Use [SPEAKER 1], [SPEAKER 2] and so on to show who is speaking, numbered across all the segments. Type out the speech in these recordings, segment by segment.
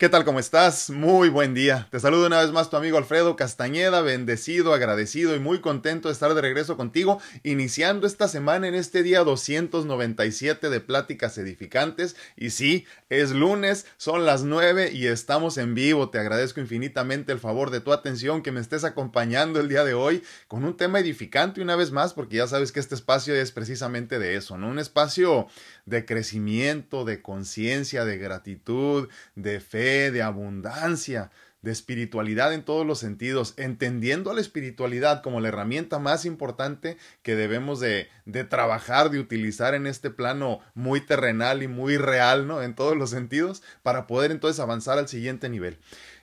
[SPEAKER 1] ¿Qué tal? ¿Cómo estás? Muy buen día. Te saludo una vez más tu amigo Alfredo Castañeda, bendecido, agradecido y muy contento de estar de regreso contigo, iniciando esta semana en este día 297 de Pláticas Edificantes. Y sí, es lunes, son las 9 y estamos en vivo. Te agradezco infinitamente el favor de tu atención, que me estés acompañando el día de hoy con un tema edificante una vez más, porque ya sabes que este espacio es precisamente de eso, ¿no? Un espacio de crecimiento, de conciencia, de gratitud, de fe, de abundancia, de espiritualidad en todos los sentidos, entendiendo a la espiritualidad como la herramienta más importante que debemos de, de, trabajar, de utilizar en este plano muy terrenal y muy real, ¿no? En todos los sentidos, para poder entonces avanzar al siguiente nivel.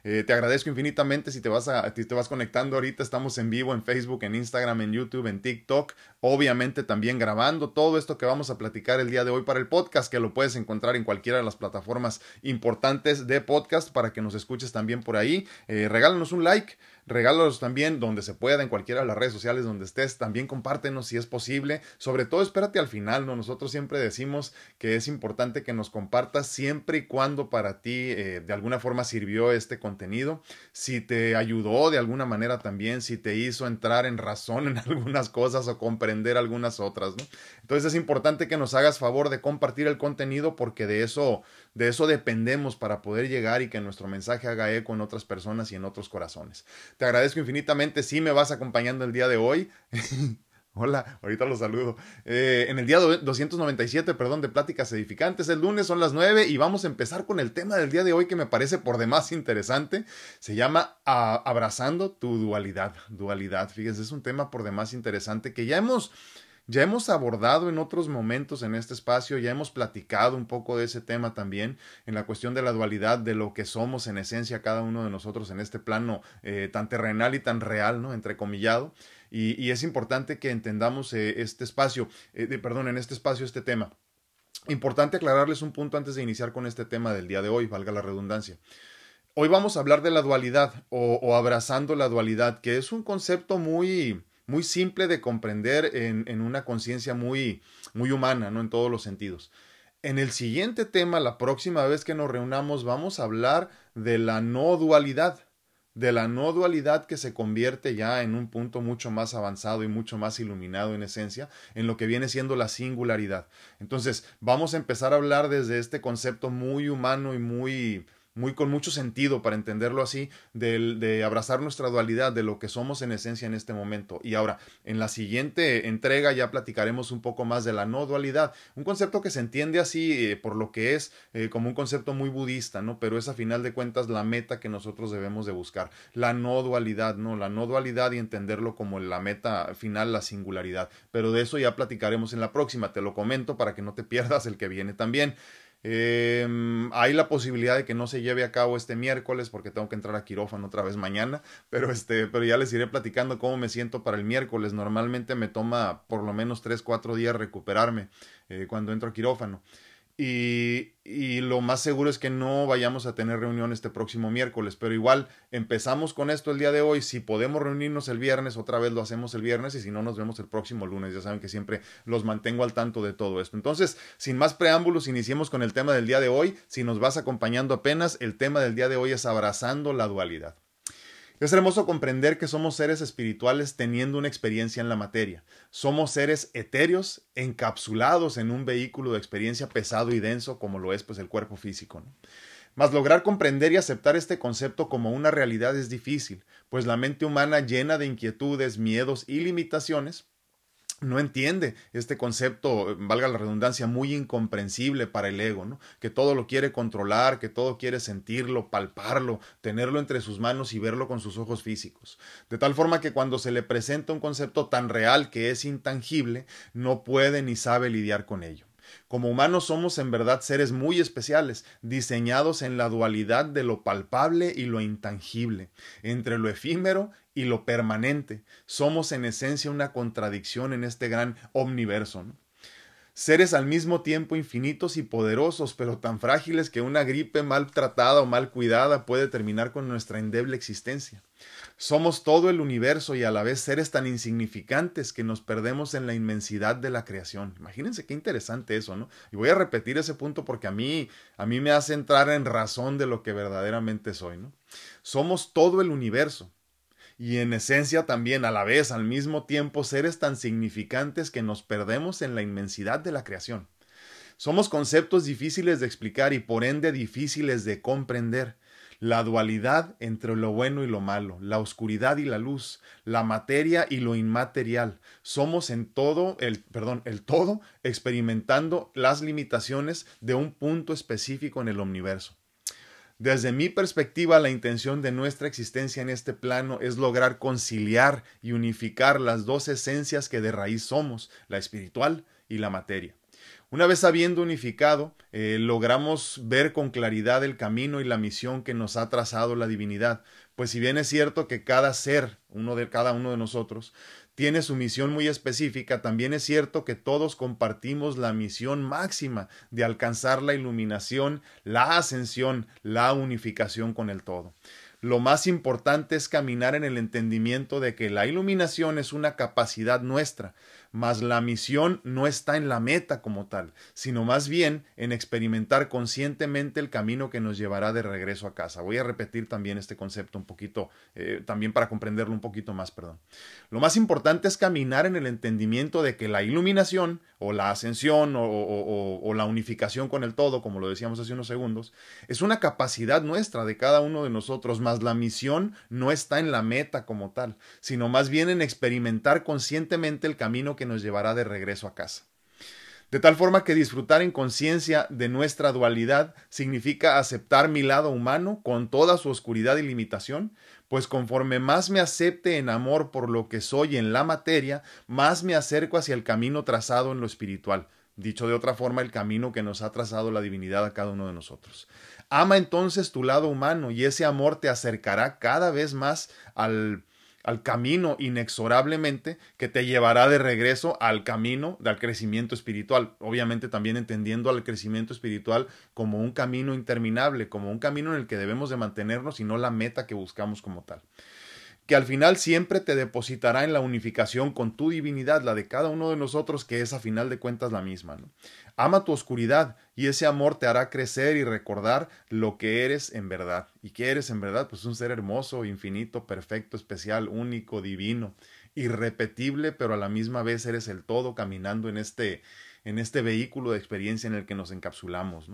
[SPEAKER 1] Eh, te agradezco infinitamente si te vas a, si te vas conectando ahorita. Estamos en vivo en Facebook, en Instagram, en YouTube, en TikTok. Obviamente también grabando todo esto que vamos a platicar el día de hoy para el podcast, que lo puedes encontrar en cualquiera de las plataformas importantes de podcast para que nos escuches también por ahí. Eh, regálanos un like regálalos también donde se pueda, en cualquiera de las redes sociales donde estés, también compártenos si es posible, sobre todo espérate al final, ¿no? Nosotros siempre decimos que es importante que nos compartas siempre y cuando para ti eh, de alguna forma sirvió este contenido, si te ayudó de alguna manera también, si te hizo entrar en razón en algunas cosas o comprender algunas otras. Entonces es importante que nos hagas favor de compartir el contenido porque de eso, de eso dependemos para poder llegar y que nuestro mensaje haga eco en otras personas y en otros corazones. Te agradezco infinitamente si me vas acompañando el día de hoy. Hola, ahorita los saludo. Eh, en el día 297, perdón, de Pláticas Edificantes, el lunes son las 9 y vamos a empezar con el tema del día de hoy que me parece por demás interesante. Se llama Abrazando tu dualidad. Dualidad, fíjense, es un tema por demás interesante que ya hemos ya hemos abordado en otros momentos en este espacio, ya hemos platicado un poco de ese tema también, en la cuestión de la dualidad, de lo que somos en esencia cada uno de nosotros en este plano eh, tan terrenal y tan real, ¿no? Entrecomillado. Y, es importante que entendamos eh, este espacio, eh, perdón, en este espacio este tema. Importante aclararles un punto antes de iniciar con este tema del día de hoy, valga la redundancia. Hoy vamos a hablar de la dualidad o abrazando la dualidad, que es un concepto muy, muy simple de comprender en, en una conciencia muy, muy humana, ¿no? En todos los sentidos. En el siguiente tema, la próxima vez que nos reunamos, vamos a hablar de la no dualidad, de la no dualidad que se convierte ya en un punto mucho más avanzado y mucho más iluminado en esencia, en lo que viene siendo la singularidad. Entonces, vamos a empezar a hablar desde este concepto muy humano y muy muy con mucho sentido para entenderlo así, de, de, abrazar nuestra dualidad, de lo que somos en esencia en este momento. Y ahora, en la siguiente entrega ya platicaremos un poco más de la no dualidad, un concepto que se entiende así eh, por lo que es eh, como un concepto muy budista, ¿no? Pero es a final de cuentas la meta que nosotros debemos de buscar, la no dualidad, ¿no? La no dualidad y entenderlo como la meta final, la singularidad. Pero de eso ya platicaremos en la próxima, te lo comento para que no te pierdas el que viene también. Eh, hay la posibilidad de que no se lleve a cabo este miércoles porque tengo que entrar a quirófano otra vez mañana, pero este, pero ya les iré platicando cómo me siento para el miércoles. Normalmente me toma por lo menos tres, cuatro días recuperarme eh, cuando entro a quirófano. Y, y, lo más seguro es que no vayamos a tener reunión este próximo miércoles, pero igual empezamos con esto el día de hoy. Si podemos reunirnos el viernes, otra vez lo hacemos el viernes y si no, nos vemos el próximo lunes. Ya saben que siempre los mantengo al tanto de todo esto. Entonces, sin más preámbulos, iniciemos con el tema del día de hoy. Si nos vas acompañando apenas, el tema del día de hoy es abrazando la dualidad. Es hermoso comprender que somos seres espirituales teniendo una experiencia en la materia. Somos seres etéreos encapsulados en un vehículo de experiencia pesado y denso como lo es pues el cuerpo físico. Mas lograr comprender y aceptar este concepto como una realidad es difícil, pues la mente humana llena de inquietudes, miedos y limitaciones no entiende este concepto, valga la redundancia, muy incomprensible para el ego, ¿no? Que todo lo quiere controlar, que todo quiere sentirlo, palparlo, tenerlo entre sus manos y verlo con sus ojos físicos. De tal forma que cuando se le presenta un concepto tan real que es intangible, no puede ni sabe lidiar con ello. Como humanos somos en verdad seres muy especiales, diseñados en la dualidad de lo palpable y lo intangible, entre lo efímero y lo permanente. Somos en esencia una contradicción en este gran omniverso. seres al mismo tiempo infinitos y poderosos, pero tan frágiles que una gripe mal tratada o mal cuidada puede terminar con nuestra endeble existencia. Somos todo el universo y a la vez seres tan insignificantes que nos perdemos en la inmensidad de la creación. Imagínense qué interesante eso, ¿no? Y voy a repetir ese punto porque a mí, a mí me hace entrar en razón de lo que verdaderamente soy, ¿no? Somos todo el universo y en esencia también a la vez, al mismo tiempo, seres tan significantes que nos perdemos en la inmensidad de la creación. Somos conceptos difíciles de explicar y por ende difíciles de comprender. La dualidad entre lo bueno y lo malo, la oscuridad y la luz, la materia y lo inmaterial. Somos en todo el, perdón, el todo experimentando las limitaciones de un punto específico en el universo. Desde mi perspectiva, la intención de nuestra existencia en este plano es lograr conciliar y unificar las dos esencias que de raíz somos, la espiritual y la materia. Una vez habiendo unificado, eh, logramos ver con claridad el camino y la misión que nos ha trazado la divinidad, pues si bien es cierto que cada ser, uno de cada uno de nosotros, tiene su misión muy específica, también es cierto que todos compartimos la misión máxima de alcanzar la iluminación, la ascensión, la unificación con el todo. Lo más importante es caminar en el entendimiento de que la iluminación es una capacidad nuestra, mas la misión no está en la meta como tal, sino más bien en experimentar conscientemente el camino que nos llevará de regreso a casa. Voy a repetir también este concepto un poquito, eh, también para comprenderlo un poquito más, perdón. Lo más importante es caminar en el entendimiento de que la iluminación o la ascensión o, la unificación con el todo, como lo decíamos hace unos segundos, es una capacidad nuestra de cada uno de nosotros, mas la misión no está en la meta como tal, sino más bien en experimentar conscientemente el camino que nos llevará de regreso a casa. De tal forma que disfrutar en conciencia de nuestra dualidad significa aceptar mi lado humano con toda su oscuridad y limitación, pues conforme más me acepte en amor por lo que soy en la materia, más me acerco hacia el camino trazado en lo espiritual, dicho de otra forma, el camino que nos ha trazado la divinidad a cada uno de nosotros. Ama entonces tu lado humano y ese amor te acercará cada vez más al al camino inexorablemente que te llevará de regreso al camino del crecimiento espiritual. Obviamente también entendiendo al crecimiento espiritual como un camino interminable, como un camino en el que debemos de mantenernos y no la meta que buscamos como tal que al final siempre te depositará en la unificación con tu divinidad, la de cada uno de nosotros, que es a final de cuentas la misma. Ama tu oscuridad y ese amor te hará crecer y recordar lo que eres en verdad. ¿Y qué eres en verdad? Pues un ser hermoso, infinito, perfecto, especial, único, divino, irrepetible, pero a la misma vez eres el todo caminando en este en este vehículo de experiencia en el que nos encapsulamos.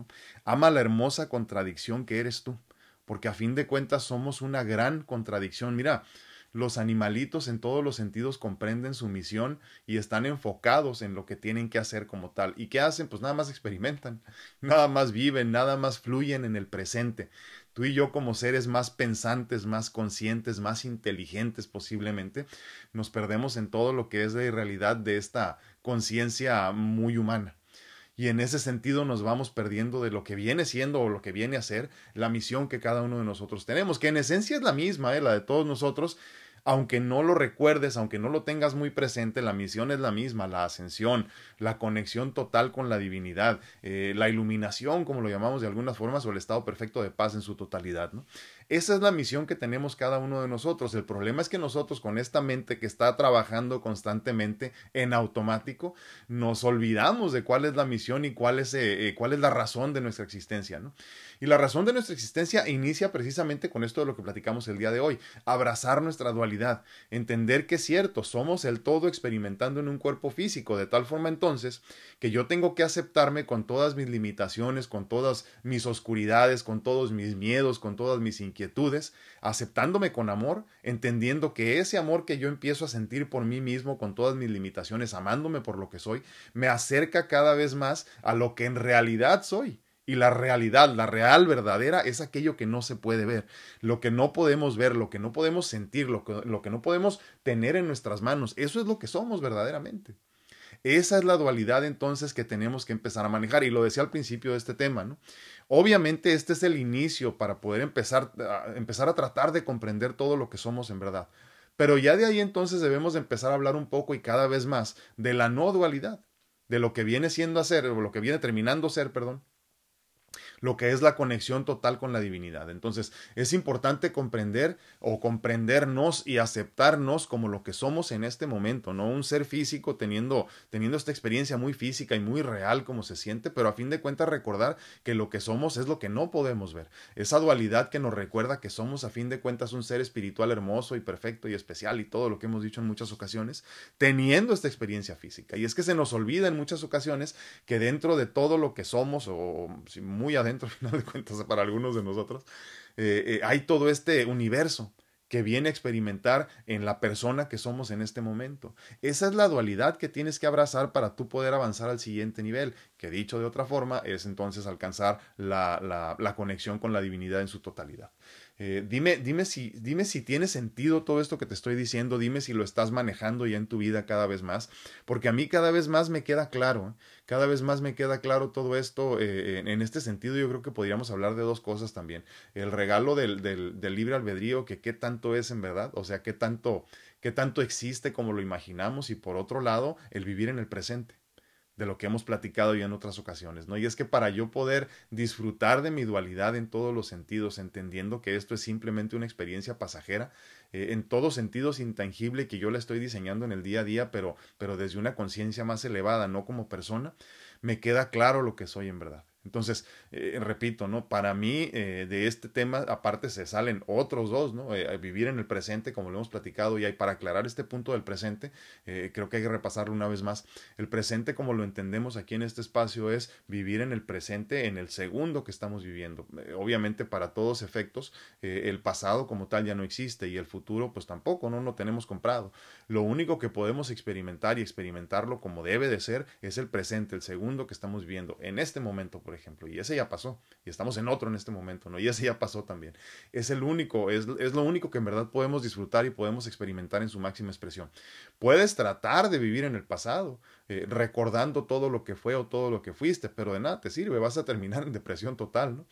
[SPEAKER 1] Ama la hermosa contradicción que eres tú porque a fin de cuentas somos una gran contradicción. Mira, los animalitos en todos los sentidos comprenden su misión y están enfocados en lo que tienen que hacer como tal. ¿Y qué hacen? Pues nada más experimentan, nada más viven, nada más fluyen en el presente. Tú y yo como seres más pensantes, más conscientes, más inteligentes posiblemente, nos perdemos en todo lo que es de realidad de esta conciencia muy humana y en ese sentido nos vamos perdiendo de lo que viene siendo o lo que viene a ser la misión que cada uno de nosotros tenemos, que en esencia es la misma, ¿eh? la de todos nosotros, aunque no lo recuerdes, aunque no lo tengas muy presente, la misión es la misma, la ascensión, la conexión total con la divinidad, eh, la iluminación, como lo llamamos de algunas formas, o el estado perfecto de paz en su totalidad. ¿no? Esa es la misión que tenemos cada uno de nosotros. El problema es que nosotros con esta mente que está trabajando constantemente en automático, nos olvidamos de cuál es la misión y cuál es, eh, eh, cuál es la razón de nuestra existencia. Y la razón de nuestra existencia inicia precisamente con esto de lo que platicamos el día de hoy, abrazar nuestra dualidad, entender que es cierto, somos el todo experimentando en un cuerpo físico, de tal forma entonces que yo tengo que aceptarme con todas mis limitaciones, con todas mis oscuridades, con todos mis miedos, con todas mis inquietudes, aceptándome con amor, entendiendo que ese amor que yo empiezo a sentir por mí mismo, con todas mis limitaciones, amándome por lo que soy, me acerca cada vez más a lo que en realidad soy. Y la realidad, la real verdadera, es aquello que no se puede ver, lo que no podemos ver, lo que no podemos sentir, lo que, lo que no podemos tener en nuestras manos. Eso es lo que somos verdaderamente. Esa es la dualidad entonces que tenemos que empezar a manejar. Y lo decía al principio de este tema, ¿no? Obviamente este es el inicio para poder empezar a, empezar a tratar de comprender todo lo que somos en verdad. Pero ya de ahí entonces debemos empezar a hablar un poco y cada vez más de la no dualidad de lo que viene siendo a ser, o lo que viene terminando ser, perdón, lo que es la conexión total con la divinidad. Entonces, es importante comprender o comprendernos y aceptarnos como lo que somos en este momento, no un ser físico teniendo, teniendo esta experiencia muy física y muy real como se siente, pero a fin de cuentas recordar que lo que somos es lo que no podemos ver. Esa dualidad que nos recuerda que somos a fin de cuentas un ser espiritual hermoso y perfecto y especial y todo lo que hemos dicho en muchas ocasiones, teniendo esta experiencia física. Y es que se nos olvida en muchas ocasiones que dentro de todo lo que somos, o muy adentro, al final de cuentas, para algunos de nosotros, eh, eh, hay todo este universo que viene a experimentar en la persona que somos en este momento. Esa es la dualidad que tienes que abrazar para tú poder avanzar al siguiente nivel, que dicho de otra forma es entonces alcanzar la, la conexión con la divinidad en su totalidad. Eh, dime, dime, si, dime si tiene sentido todo esto que te estoy diciendo, dime si lo estás manejando ya en tu vida cada vez más, porque a mí cada vez más me queda claro, cada vez más me queda claro todo esto. Eh, en, este sentido yo creo que podríamos hablar de dos cosas también. El regalo del, del, del libre albedrío, que qué tanto es en verdad, o sea, qué tanto, qué tanto existe como lo imaginamos, y por otro lado, el vivir en el presente de lo que hemos platicado ya en otras ocasiones, ¿no? Y es que para yo poder disfrutar de mi dualidad en todos los sentidos, entendiendo que esto es simplemente una experiencia pasajera, eh, en todos sentidos intangible que yo la estoy diseñando en el día a día, pero, pero desde una conciencia más elevada, no como persona, me queda claro lo que soy en verdad. Entonces, eh, repito, ¿no? Para mí, eh, de este tema, aparte se salen otros dos, ¿no? Eh, vivir en el presente, como lo hemos platicado, y hay, para aclarar este punto del presente, creo que hay que repasarlo una vez más. El presente, como lo entendemos aquí en este espacio, es vivir en el presente, en el segundo que estamos viviendo. obviamente, para todos efectos, el pasado como tal ya no existe y el futuro, pues tampoco, ¿no? No tenemos comprado. Lo único que podemos experimentar y experimentarlo como debe de ser es el presente, el segundo que estamos viviendo en este momento, por ejemplo, y ese ya pasó, y estamos en otro en este momento, ¿no? Y ese ya pasó también. Es el único, es, es lo único que en verdad podemos disfrutar y podemos experimentar en su máxima expresión. Puedes tratar de vivir en el pasado, eh, recordando todo lo que fue o todo lo que fuiste, pero de nada te sirve, vas a terminar en depresión total, ¿no?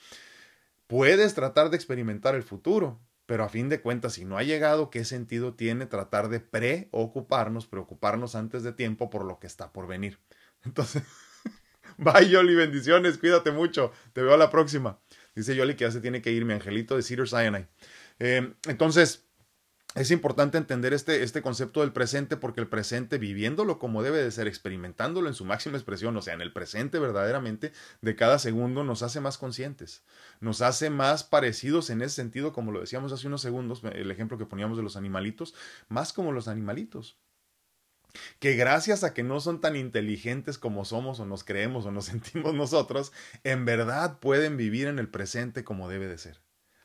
[SPEAKER 1] Puedes tratar de experimentar el futuro, pero a fin de cuentas, si no ha llegado, ¿qué sentido tiene tratar de preocuparnos, preocuparnos antes de tiempo por lo que está por venir? Entonces, Bye, Yoli, bendiciones, cuídate mucho. Te veo a la próxima. Dice Yoli que ya se tiene que ir mi angelito de Cedar Sinai. Eh, entonces, es importante entender este, este concepto del presente porque el presente, viviéndolo como debe de ser, experimentándolo en su máxima expresión, o sea, en el presente verdaderamente de cada segundo, nos hace más conscientes, nos hace más parecidos en ese sentido, como lo decíamos hace unos segundos, el ejemplo que poníamos de los animalitos, más como los animalitos que gracias a que no son tan inteligentes como somos o nos creemos o nos sentimos nosotros, en verdad pueden vivir en el presente como debe de ser.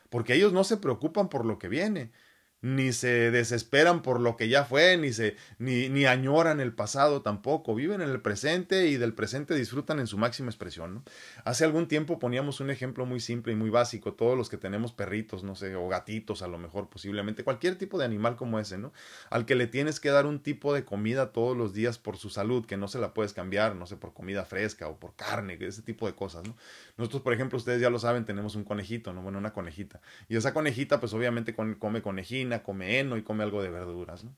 [SPEAKER 1] Porque ellos no se preocupan por lo que viene, ni se desesperan por lo que ya fue, ni se ni, ni añoran el pasado tampoco, viven en el presente y del presente disfrutan en su máxima expresión. ¿no? Hace algún tiempo poníamos un ejemplo muy simple y muy básico, todos los que tenemos perritos, no sé, o gatitos a lo mejor posiblemente, cualquier tipo de animal como ese, ¿no? Al que le tienes que dar un tipo de comida todos los días por su salud, que no se la puedes cambiar, no sé, por comida fresca o por carne, ese tipo de cosas, ¿no? Nosotros, por ejemplo, ustedes ya lo saben, tenemos un conejito, ¿no? Bueno, una conejita. Y esa conejita, pues obviamente come come heno y come algo de verduras, ¿no?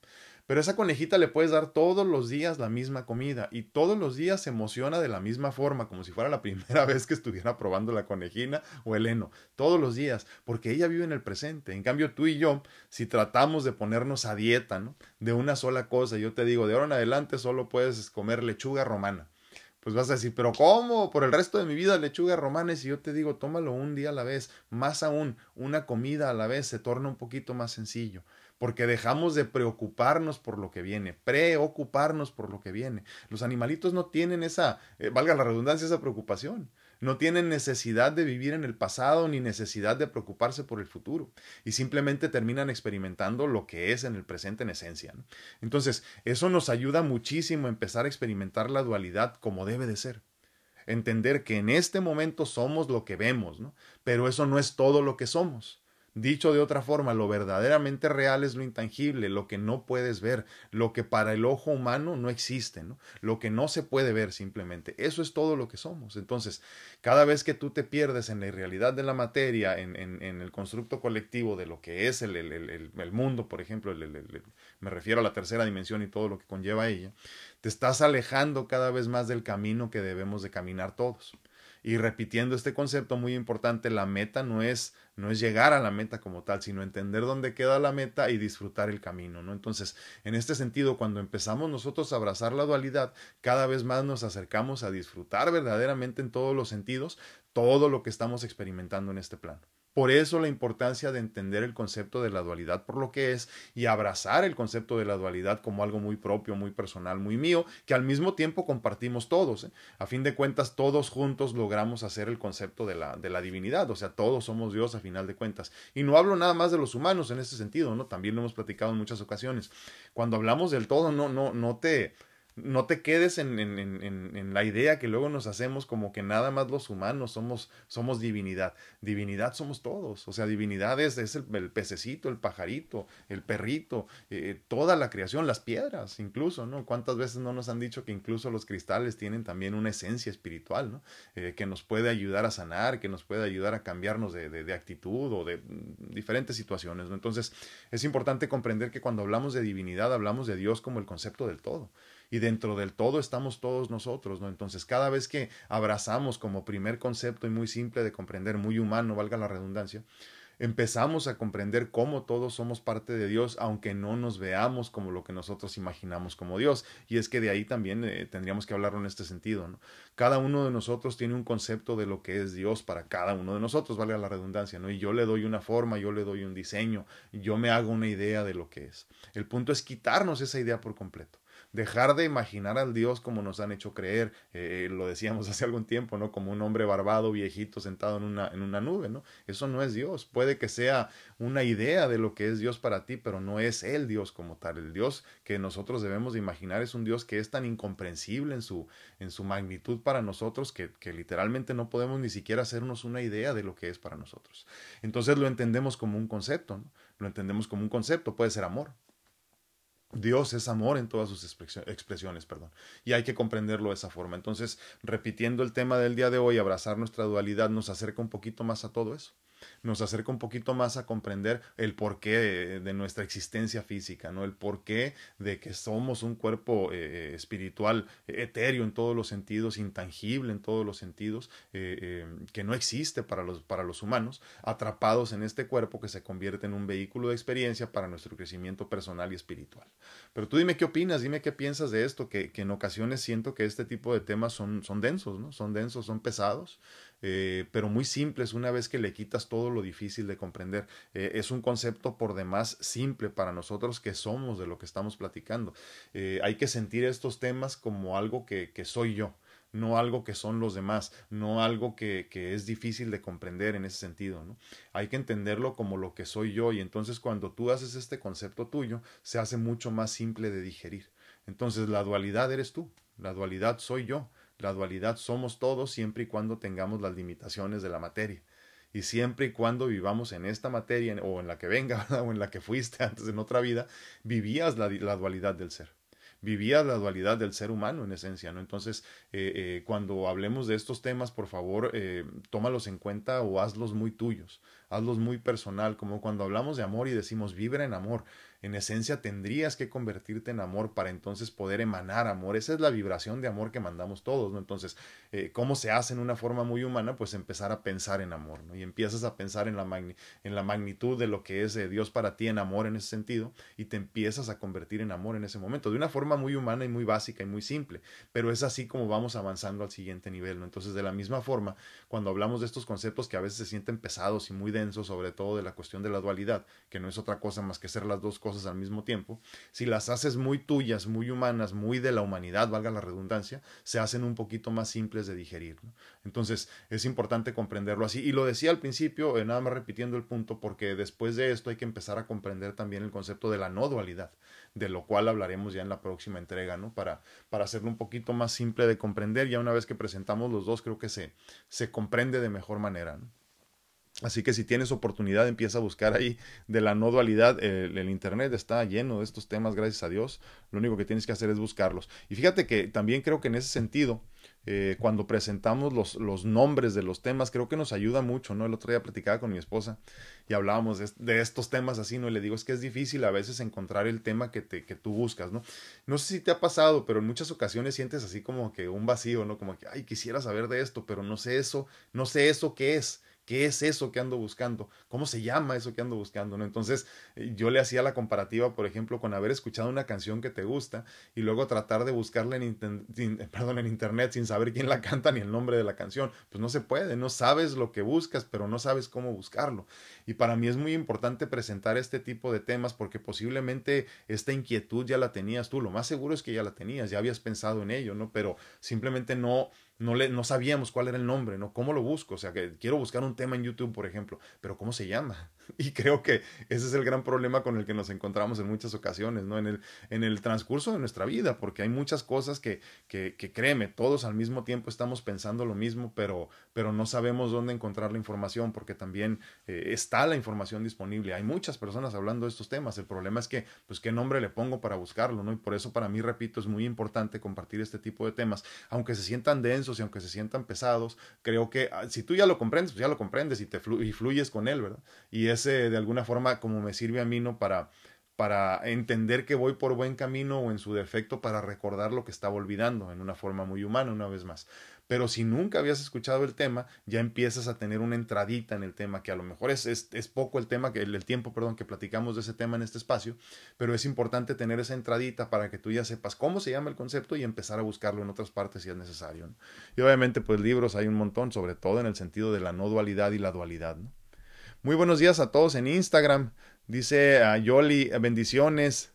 [SPEAKER 1] Pero esa conejita le puedes dar todos los días la misma comida y todos los días se emociona de la misma forma, como si fuera la primera vez que estuviera probando la conejina o el heno, todos los días, porque ella vive en el presente. En cambio, tú y yo, si tratamos de ponernos a dieta. De una sola cosa, yo te digo, de ahora en adelante solo puedes comer lechuga romana pues vas a decir, pero ¿cómo? Por el resto de mi vida lechuga romana. Y yo te digo, tómalo un día a la vez. Más aún, una comida a la vez se torna un poquito más sencillo. Porque dejamos de preocuparnos por lo que viene, preocuparnos por lo que viene. Los animalitos no tienen esa, eh, valga la redundancia, esa preocupación no tienen necesidad de vivir en el pasado ni necesidad de preocuparse por el futuro y simplemente terminan experimentando lo que es en el presente en esencia. Entonces, eso nos ayuda muchísimo a empezar a experimentar la dualidad como debe de ser. Entender que en este momento somos lo que vemos, pero eso no es todo lo que somos. Dicho de otra forma, lo verdaderamente real es lo intangible, lo que no puedes ver, lo que para el ojo humano no existe, ¿no? lo que no se puede ver simplemente. Eso es todo lo que somos. Entonces, cada vez que tú te pierdes en la realidad de la materia, en, en, el constructo colectivo de lo que es el, el, el mundo, por ejemplo, me refiero a la tercera dimensión y todo lo que conlleva ella, te estás alejando cada vez más del camino que debemos de caminar todos. Y repitiendo este concepto muy importante, la meta no es, no es llegar a la meta como tal, sino entender dónde queda la meta y disfrutar el camino, ¿no? Entonces, en este sentido, cuando empezamos nosotros a abrazar la dualidad, cada vez más nos acercamos a disfrutar verdaderamente en todos los sentidos todo lo que estamos experimentando en este plano. Por eso la importancia de entender el concepto de la dualidad por lo que es y abrazar el concepto de la dualidad como algo muy propio, muy personal, muy mío, que al mismo tiempo compartimos todos. ¿eh? A fin de cuentas, todos juntos logramos hacer el concepto de la, de la divinidad, o sea, todos somos Dios a final de cuentas. Y no hablo nada más de los humanos en ese sentido, ¿no? También lo hemos platicado en muchas ocasiones. Cuando hablamos del todo, no, no, no te no te quedes en, en, en, la idea que luego nos hacemos como que nada más los humanos somos, somos divinidad. Divinidad somos todos. O sea, divinidad es, el, pececito, el pajarito, el perrito, eh, toda la creación, las piedras incluso, ¿no? ¿Cuántas veces no nos han dicho que incluso los cristales tienen también una esencia espiritual, ¿no? Eh, que nos puede ayudar a sanar, que nos puede ayudar a cambiarnos de, de, de actitud o de mm, diferentes situaciones, ¿no? Entonces, es importante comprender que cuando hablamos de divinidad, hablamos de Dios como el concepto del todo y dentro del todo estamos todos nosotros, ¿no? Entonces, cada vez que abrazamos como primer concepto y muy simple de comprender, muy humano, valga la redundancia, empezamos a comprender cómo todos somos parte de Dios, aunque no nos veamos como lo que nosotros imaginamos como Dios. Y es que de ahí también eh, tendríamos que hablarlo en este sentido. ¿no? Cada uno de nosotros tiene un concepto de lo que es Dios para cada uno de nosotros, valga la redundancia, ¿no? Y yo le doy una forma, yo le doy un diseño, yo me hago una idea de lo que es. El punto es quitarnos esa idea por completo dejar de imaginar al Dios como nos han hecho creer, eh, lo decíamos hace algún tiempo, ¿no? Como un hombre barbado, viejito, sentado en una, en una nube, ¿no? Eso no es Dios. Puede que sea una idea de lo que es Dios para ti, pero no es el Dios como tal. El Dios que nosotros debemos de imaginar es un Dios que es tan incomprensible en su, en su magnitud para nosotros que, que literalmente no podemos ni siquiera hacernos una idea de lo que es para nosotros. Entonces lo entendemos como un concepto, ¿no? Lo entendemos como un concepto, puede ser amor, Dios es amor en todas sus expresiones, perdón. Y hay que comprenderlo de esa forma. Entonces, repitiendo el tema del día de hoy, abrazar nuestra dualidad nos acerca un poquito más a todo eso nos acerca un poquito más a comprender el porqué de, nuestra existencia física, ¿no? El porqué de que somos un cuerpo eh, espiritual etéreo en todos los sentidos, intangible en todos los sentidos, eh, eh, que no existe para los, para los humanos, atrapados en este cuerpo que se convierte en un vehículo de experiencia para nuestro crecimiento personal y espiritual. Pero tú dime qué opinas, dime qué piensas de esto, que, que en ocasiones siento que este tipo de temas son, son densos, ¿no? Son densos, son pesados. Eh, pero muy simples una vez que le quitas todo lo difícil de comprender. Eh, es un concepto por demás simple para nosotros que somos de lo que estamos platicando. Eh, hay que sentir estos temas como algo que, que soy yo no algo que son los demás, no algo que, que, es difícil de comprender en ese sentido, ¿no? Hay que entenderlo como lo que soy yo y entonces cuando tú haces este concepto tuyo, se hace mucho más simple de digerir. Entonces la dualidad eres tú, la dualidad soy yo, la dualidad somos todos siempre y cuando tengamos las limitaciones de la materia. Y siempre y cuando vivamos en esta materia o en la que venga o en la que fuiste antes en otra vida, vivías la, la dualidad del ser vivías la dualidad del ser humano en esencia, ¿no? Entonces, eh, eh, cuando hablemos de estos temas, por favor, eh, tómalos en cuenta o hazlos muy tuyos, hazlos muy personal, como cuando hablamos de amor y decimos vibra en amor en esencia tendrías que convertirte en amor para entonces poder emanar amor. Esa es la vibración de amor que mandamos todos, ¿no? Entonces, eh, ¿cómo se hace en una forma muy humana? Pues empezar a pensar en amor, ¿no? Y empiezas a pensar en la, magnitud de lo que es eh, Dios para ti en amor en ese sentido y te empiezas a convertir en amor en ese momento, de una forma muy humana y muy básica y muy simple, pero es así como vamos avanzando al siguiente nivel, ¿no? Entonces, de la misma forma, cuando hablamos de estos conceptos que a veces se sienten pesados y muy densos, sobre todo de la cuestión de la dualidad, que no es otra cosa más que ser las dos cosas, cosas al mismo tiempo, si las haces muy tuyas, muy humanas, muy de la humanidad, valga la redundancia, se hacen un poquito más simples de digerir. Entonces es importante comprenderlo así. Y lo decía al principio, eh, nada más repitiendo el punto, porque después de esto hay que empezar a comprender también el concepto de la no dualidad, de lo cual hablaremos ya en la próxima entrega, ¿no? Para, para hacerlo un poquito más simple de comprender, ya una vez que presentamos los dos, creo que se, se comprende de mejor manera. Así que si tienes oportunidad, empieza a buscar ahí de la no dualidad. El, Internet está lleno de estos temas, gracias a Dios. Lo único que tienes que hacer es buscarlos. Y fíjate que también creo que en ese sentido, eh, cuando presentamos los, los, nombres de los temas, creo que nos ayuda mucho, ¿no? El otro día platicaba con mi esposa y hablábamos de, estos temas así, ¿no? Y le digo, es que es difícil a veces encontrar el tema que, te, que tú buscas, ¿no? No sé si te ha pasado, pero en muchas ocasiones sientes así como que un vacío, ¿no? Como que, ay, quisiera saber de esto, pero no sé eso, no sé eso qué es. ¿Qué es eso que ando buscando? ¿Cómo se llama eso que ando buscando? ¿no? Entonces eh, yo le hacía la comparativa, por ejemplo, con haber escuchado una canción que te gusta y luego tratar de buscarla en, en internet sin saber quién la canta ni el nombre de la canción. Pues no se puede, no sabes lo que buscas, pero no sabes cómo buscarlo. Y para mí es muy importante presentar este tipo de temas porque posiblemente esta inquietud ya la tenías tú. Lo más seguro es que ya la tenías, ya habías pensado en ello, ¿no? Pero simplemente no no, le, no sabíamos cuál era el nombre, ¿no? ¿Cómo lo busco? O sea, que quiero buscar un tema en YouTube, por ejemplo, pero ¿cómo se llama? Y creo que ese es el gran problema con el que nos encontramos en muchas ocasiones, ¿no? En el, en el transcurso de nuestra vida, porque hay muchas cosas que, que, que créeme, todos al mismo tiempo estamos pensando lo mismo, pero, pero no sabemos dónde encontrar la información, porque también eh, está la información disponible. Hay muchas personas hablando de estos temas. El problema es que, pues, ¿qué nombre le pongo para buscarlo, ¿no? Y por eso para mí, repito, es muy importante compartir este tipo de temas, aunque se sientan densos y aunque se sientan pesados, creo que ah, si tú ya lo comprendes, pues ya lo comprendes y te y fluyes con él, ¿verdad? Y de alguna forma como me sirve a mí, ¿no? Para, para entender que voy por buen camino o en su defecto para recordar lo que estaba olvidando en una forma muy humana una vez más. Pero si nunca habías escuchado el tema, ya empiezas a tener una entradita en el tema, que a lo mejor es, es, es poco el tema, que el, tiempo, perdón, que platicamos de ese tema en este espacio, pero es importante tener esa entradita para que tú ya sepas cómo se llama el concepto y empezar a buscarlo en otras partes si es necesario. Y obviamente, pues libros hay un montón, sobre todo en el sentido de la no dualidad y la dualidad. Muy buenos días a todos en Instagram. Dice a Yoli, bendiciones.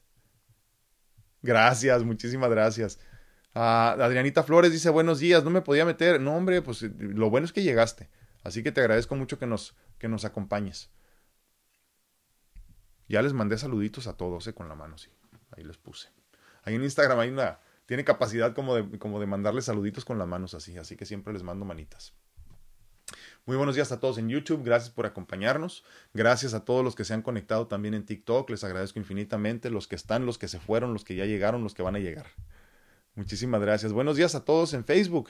[SPEAKER 1] Gracias, muchísimas gracias. Adrianita Flores dice buenos días, no me podía meter. No, hombre, pues eh, lo bueno es que llegaste. Así que te agradezco mucho que nos, que nos acompañes. Ya les mandé saluditos a todos, eh, con la mano, sí. Ahí les puse. Ahí en Instagram hay una, tiene capacidad como de, como de mandarles saluditos con las manos así, así que siempre les mando manitas. Muy buenos días a todos en YouTube, gracias por acompañarnos, gracias a todos los que se han conectado también en TikTok, les agradezco infinitamente, los que están, los que se fueron, los que ya llegaron, los que van a llegar. Muchísimas gracias. Buenos días a todos en Facebook.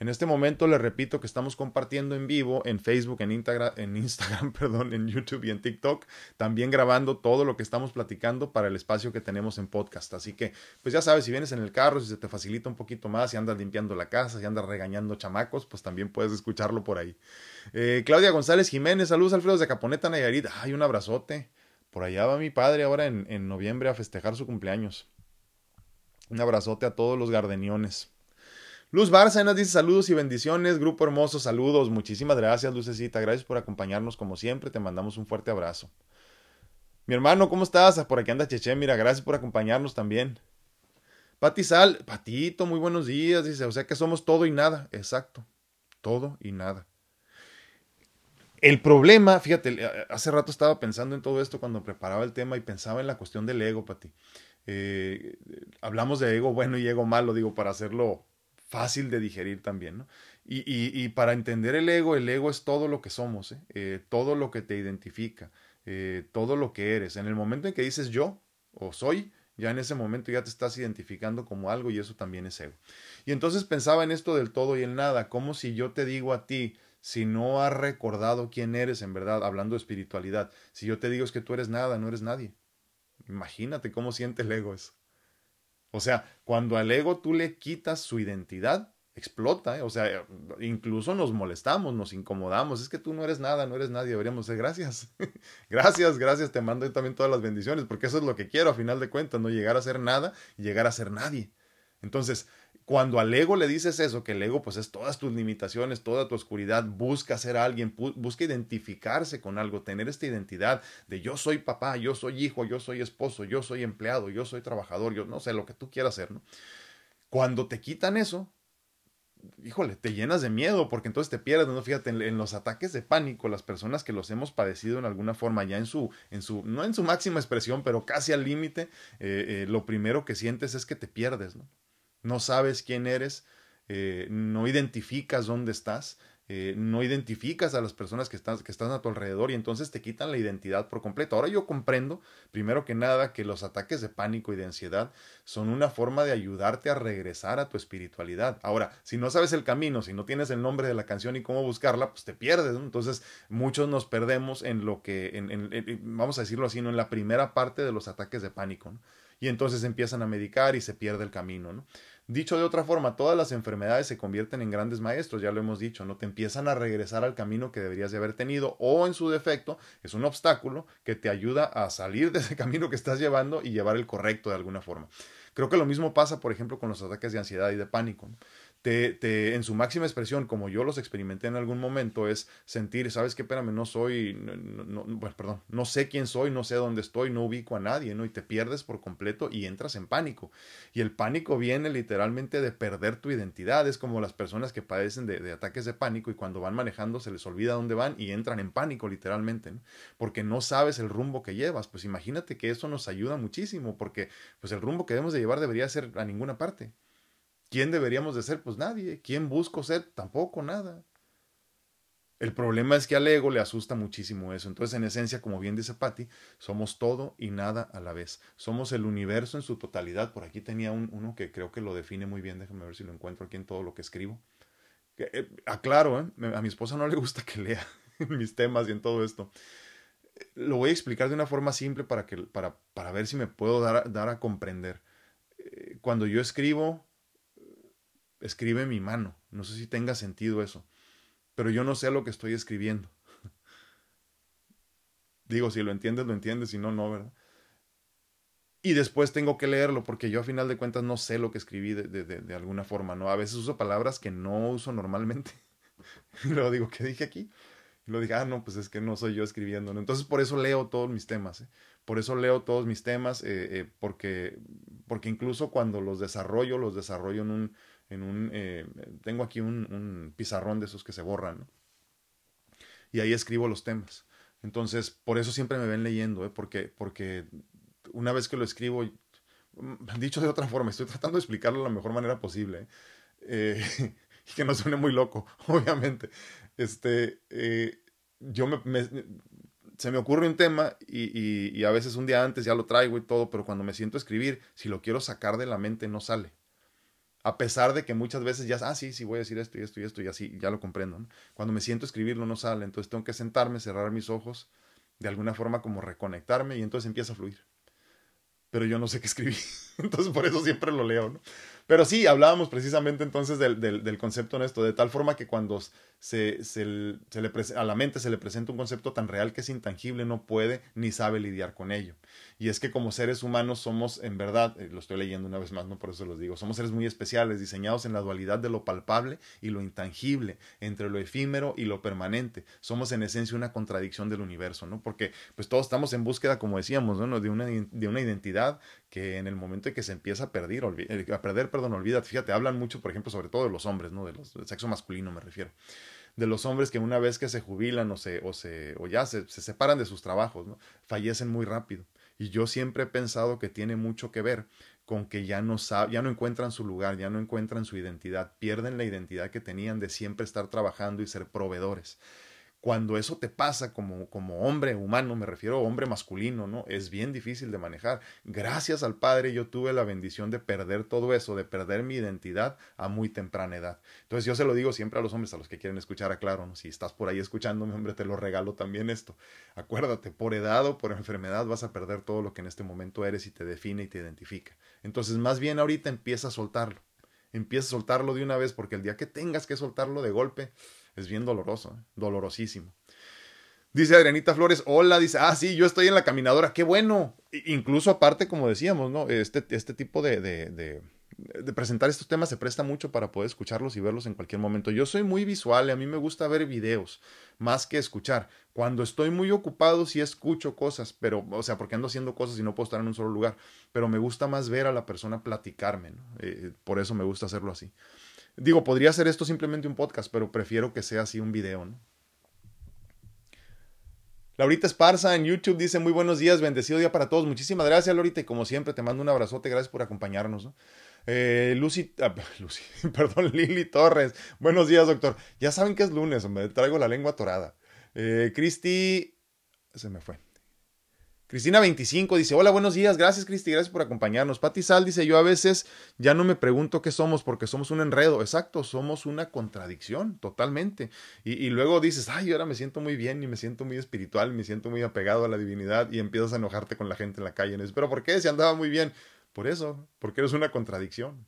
[SPEAKER 1] En este momento les repito que estamos compartiendo en vivo en Facebook, en, en Instagram, perdón, en YouTube y en TikTok, también grabando todo lo que estamos platicando para el espacio que tenemos en podcast. Así que, pues ya sabes, si vienes en el carro, si se te facilita un poquito más, si andas limpiando la casa, si andas regañando chamacos, pues también puedes escucharlo por ahí. Eh, Claudia González Jiménez, saludos Alfredo de Caponeta Nayarit. Ay, un abrazote. Por allá va mi padre ahora en, en noviembre a festejar su cumpleaños. Un abrazote a todos los gardeniones. Luz Bárcenas dice saludos y bendiciones. Grupo hermoso, saludos. Muchísimas gracias, Lucecita. Gracias por acompañarnos como siempre. Te mandamos un fuerte abrazo. Mi hermano, ¿cómo estás? Por aquí anda Cheche. Mira, gracias por acompañarnos también. Pati Sal, Patito, muy buenos días. Dice, o sea que somos todo y nada. Exacto. Todo y nada. El problema, fíjate, hace rato estaba pensando en todo esto cuando preparaba el tema y pensaba en la cuestión del ego, Pati. Eh, hablamos de ego bueno y ego malo, digo, para hacerlo fácil de digerir también, ¿no? Y, y, para entender el ego, el ego es todo lo que somos, ¿eh? Eh, todo lo que te identifica, todo lo que eres. En el momento en que dices yo o soy, ya en ese momento ya te estás identificando como algo y eso también es ego. Y entonces pensaba en esto del todo y el nada, como si yo te digo a ti, si no has recordado quién eres en verdad, hablando de espiritualidad, si yo te digo es que tú eres nada, no eres nadie. Imagínate cómo siente el ego eso. O sea, cuando al ego tú le quitas su identidad, explota, ¿eh? o sea, incluso nos molestamos, nos incomodamos, es que tú no eres nada, no eres nadie, deberíamos decir gracias, gracias, gracias, te mando también todas las bendiciones, porque eso es lo que quiero a final de cuentas, no llegar a ser nada y llegar a ser nadie. Entonces, cuando al ego le dices eso, que el ego pues es todas tus limitaciones, toda tu oscuridad, busca ser alguien, busca identificarse con algo, tener esta identidad de yo soy papá, yo soy hijo, yo soy esposo, yo soy empleado, yo soy trabajador, yo no sé lo que tú quieras ser, ¿no? Cuando te quitan eso, híjole, te llenas de miedo porque entonces te pierdes, ¿no? Fíjate, en, los ataques de pánico, las personas que los hemos padecido en alguna forma, ya en su, en su, no en su máxima expresión, pero casi al límite, eh, eh, lo primero que sientes es que te pierdes, ¿no? No sabes quién eres, eh, no identificas dónde estás eh, no identificas a las personas que están, que están a tu alrededor y entonces te quitan la identidad por completo. Ahora yo comprendo, primero que nada, que los ataques de pánico y de ansiedad son una forma de ayudarte a regresar a tu espiritualidad. Ahora, si no sabes el camino, si no tienes el nombre de la canción y cómo buscarla, pues te pierdes. Entonces, muchos nos perdemos en lo que, en, vamos a decirlo así, ¿no? en la primera parte de los ataques de pánico. Y entonces empiezan a medicar y se pierde el camino. ¿no? Dicho de otra forma, todas las enfermedades se convierten en grandes maestros, ya lo hemos dicho, no te empiezan a regresar al camino que deberías de haber tenido o en su defecto es un obstáculo que te ayuda a salir de ese camino que estás llevando y llevar el correcto de alguna forma. Creo que lo mismo pasa, por ejemplo, con los ataques de ansiedad y de pánico te, en su máxima expresión, como yo los experimenté en algún momento, es sentir, ¿sabes qué? Espérame, no soy, no, bueno, perdón, no sé quién soy, no sé dónde estoy, no ubico a nadie, ¿no? Y te pierdes por completo y entras en pánico. Y el pánico viene literalmente de perder tu identidad. Es como las personas que padecen de, de ataques de pánico y cuando van manejando se les olvida dónde van y entran en pánico literalmente, ¿no? Porque no sabes el rumbo que llevas. Pues imagínate que eso nos ayuda muchísimo porque pues el rumbo que debemos de llevar debería ser a ninguna parte. ¿Quién deberíamos de ser? Pues nadie. ¿Quién busco ser? Tampoco nada. El problema es que al ego le asusta muchísimo eso. Entonces, en esencia, como bien dice Patti, somos todo y nada a la vez. Somos el universo en su totalidad. Por aquí tenía uno que creo que lo define muy bien. Déjame ver si lo encuentro aquí en todo lo que escribo. Eh, aclaro, ¿eh? a mi esposa no le gusta que lea mis temas y en todo esto. Lo voy a explicar de una forma simple para, que, para, para ver si me puedo dar, dar a comprender. Eh, cuando yo escribo, escribe mi mano. No sé si tenga sentido eso. Pero yo no sé lo que estoy escribiendo. Digo, si lo entiendes, lo entiendes, si no, no, ¿verdad? Y después tengo que leerlo porque yo a final de cuentas no sé lo que escribí de, de, de, alguna forma, ¿no? A veces uso palabras que no uso normalmente. y luego digo, ¿qué dije aquí? Y luego dije, ah, no, pues es que no soy yo escribiendo. Entonces por eso leo todos mis temas. ¿eh? Por eso leo todos mis temas, eh, eh, porque, porque incluso cuando los desarrollo, los desarrollo en un, en un, eh, tengo aquí un, pizarrón de esos que se borran. Y ahí escribo los temas. Entonces, por eso siempre me ven leyendo, ¿eh? porque, porque una vez que lo escribo, mm, dicho de otra forma, estoy tratando de explicarlo de la mejor manera posible, ¿eh? y que no suene muy loco, obviamente. Este, yo me, se me ocurre un tema y, y, y, a veces un día antes ya lo traigo y todo, pero cuando me siento a escribir, si lo quiero sacar de la mente, no sale a pesar de que muchas veces ya, ah, sí, sí, voy a decir esto y esto y esto y así, ya lo comprendo. Cuando me siento escribirlo no sale, entonces tengo que sentarme, cerrar mis ojos, de alguna forma como reconectarme y entonces empieza a fluir. Pero yo no sé qué escribir, entonces por eso siempre lo leo, ¿no? Pero sí, hablábamos precisamente entonces del, concepto en esto, de tal forma que cuando se le a la mente se le presenta un concepto tan real que es intangible, no puede ni sabe lidiar con ello. Y es que como seres humanos somos, en verdad, eh, lo estoy leyendo una vez más, no por eso los digo, somos seres muy especiales, diseñados en la dualidad de lo palpable y lo intangible, entre lo efímero y lo permanente. Somos en esencia una contradicción del universo, ¿no? Porque pues todos estamos en búsqueda, como decíamos, ¿no? de, una, de una identidad que en el momento en que se empieza a perder, eh, a perder, perdón, olvídate, fíjate, hablan mucho, por ejemplo, sobre todo de los hombres, ¿no? De los, del sexo masculino me refiero de los hombres que una vez que se jubilan o se o se o ya se, se separan de sus trabajos, ¿no? fallecen muy rápido. Y yo siempre he pensado que tiene mucho que ver con que ya no, ya no encuentran su lugar, ya no encuentran su identidad, pierden la identidad que tenían de siempre estar trabajando y ser proveedores cuando eso te pasa como, como hombre humano, me refiero a hombre masculino, ¿no? Es bien difícil de manejar. Gracias al Padre yo tuve la bendición de perder todo eso, de perder mi identidad a muy temprana edad. Entonces yo se lo digo siempre a los hombres, a los que quieren escuchar, aclaro, ¿no? Si estás por ahí escuchándome, hombre, te lo regalo también esto. Acuérdate, por edad o por enfermedad vas a perder todo lo que en este momento eres y te define y te identifica. Entonces más bien ahorita empieza a soltarlo. Empieza a soltarlo de una vez porque el día que tengas que soltarlo de golpe, es bien doloroso, ¿eh? dolorosísimo. Dice Adrianita Flores, hola, dice, ah, sí, yo estoy en la caminadora, qué bueno. Incluso aparte, como decíamos. Este, este tipo de, de, presentar estos temas se presta mucho para poder escucharlos y verlos en cualquier momento. Yo soy muy visual y a mí me gusta ver videos más que escuchar. Cuando estoy muy ocupado sí escucho cosas, pero, o sea, porque ando haciendo cosas y no puedo estar en un solo lugar, pero me gusta más ver a la persona platicarme, ¿no? Eh, por eso me gusta hacerlo así. Digo, podría ser esto simplemente un podcast, pero prefiero que sea así un video, ¿no? Laurita Esparza en YouTube dice muy buenos días, bendecido día para todos. Muchísimas gracias, Laurita, y como siempre te mando un abrazote, gracias por acompañarnos. ¿no? Eh, Lucy, ah, Lucy, perdón, Lili Torres. Buenos días, doctor. Ya saben que es lunes, hombre. Traigo la lengua atorada. Eh, Cristi, se me fue. Cristina 25 dice, hola, buenos días, gracias Cristi, gracias por acompañarnos. Pati Sal dice, yo a veces ya no me pregunto qué somos porque somos un enredo. Exacto, somos una contradicción, totalmente. Y, luego dices, ay, ahora me siento muy bien y me siento muy espiritual, me siento muy apegado a la divinidad y empiezas a enojarte con la gente en la calle. Pero ¿por qué? Si andaba muy bien. Por eso, porque eres una contradicción.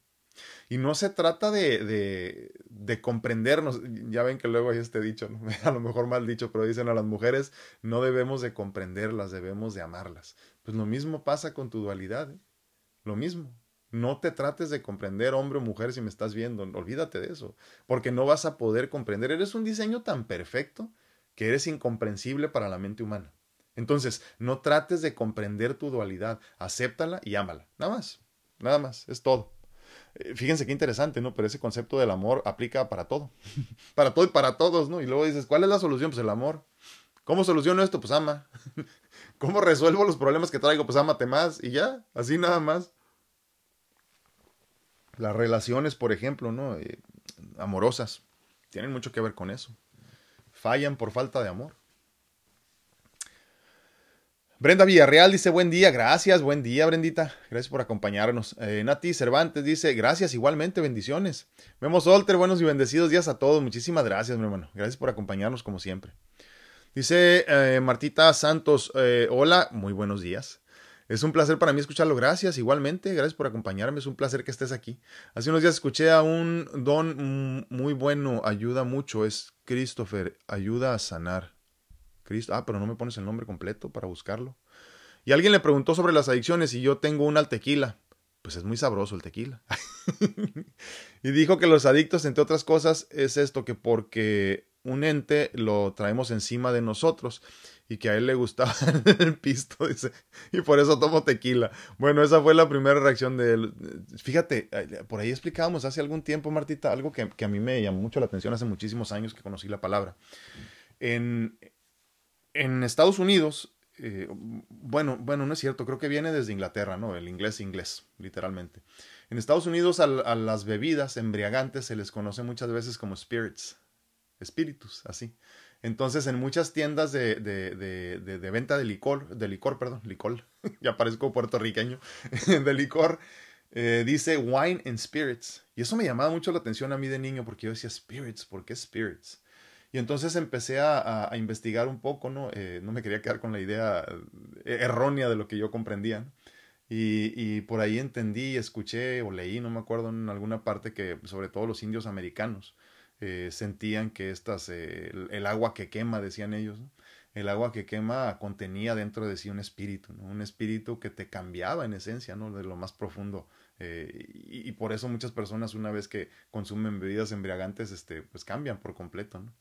[SPEAKER 1] Y no se trata de, de, de, comprendernos. Ya ven que luego hay este dicho, a lo mejor mal dicho, pero dicen a las mujeres no debemos de comprenderlas, debemos de amarlas. Pues lo mismo pasa con tu dualidad. ¿eh? Lo mismo. No te trates de comprender hombre o mujer si me estás viendo. Olvídate de eso. Porque no vas a poder comprender. Eres un diseño tan perfecto que eres incomprensible para la mente humana. Entonces, no trates de comprender tu dualidad. Acéptala y ámala. Nada más. Nada más. Es todo. Eh, fíjense qué interesante, ¿no? Pero ese concepto del amor aplica para todo. para todo y para todos, ¿no? Y luego dices, ¿cuál es la solución? Pues el amor. ¿Cómo soluciono esto? Pues ama. ¿Cómo resuelvo los problemas que traigo? Pues ámate más y ya, así nada más. Las relaciones, por ejemplo, ¿no? Eh, amorosas, tienen mucho que ver con eso. Fallan por falta de amor. Brenda Villarreal dice buen día, gracias, buen día Brendita, gracias por acompañarnos. Eh, Nati Cervantes dice gracias igualmente, bendiciones. Vemos Solter, buenos y bendecidos días a todos, muchísimas gracias mi hermano, gracias por acompañarnos como siempre. Dice eh, Martita Santos, eh, hola, muy buenos días. Es un placer para mí escucharlo, gracias igualmente, gracias por acompañarme, es un placer que estés aquí. Hace unos días escuché a un don muy bueno, ayuda mucho, es Christopher, ayuda a sanar. Ah, pero no me pones el nombre completo para buscarlo. Y alguien le preguntó sobre las adicciones y yo tengo una al tequila. Pues es muy sabroso el tequila. y dijo que los adictos, entre otras cosas, es esto que porque un ente lo traemos encima de nosotros y que a él le gustaba el pisto, dice, y por eso tomo tequila. Bueno, esa fue la primera reacción de él. Fíjate, por ahí explicábamos hace algún tiempo, Martita, algo que, que a mí me llamó mucho la atención hace muchísimos años que conocí la palabra. En, en Estados Unidos, eh, bueno, bueno, no es cierto, creo que viene desde Inglaterra, ¿no? El inglés inglés, literalmente. En Estados Unidos a, las bebidas embriagantes se les conoce muchas veces como spirits, espíritus, así. Entonces, en muchas tiendas de, de, de, venta de licor, de licor, perdón, licor, ya parezco puertorriqueño, de licor, eh, dice wine and spirits. Y eso me llamaba mucho la atención a mí de niño porque yo decía spirits, ¿por qué spirits? Y entonces empecé a, a, investigar un poco, ¿no? Eh, no me quería quedar con la idea eh, errónea de lo que yo comprendía. Y, y, por ahí entendí, escuché o leí, no me acuerdo en alguna parte, que sobre todo los indios americanos eh, sentían que estas, el, agua que quema, decían ellos, el agua que quema contenía dentro de sí un espíritu, ¿no? un espíritu que te cambiaba en esencia, ¿no? de lo más profundo. y, y, por eso muchas personas una vez que consumen bebidas embriagantes, este, pues cambian por completo. ¿no?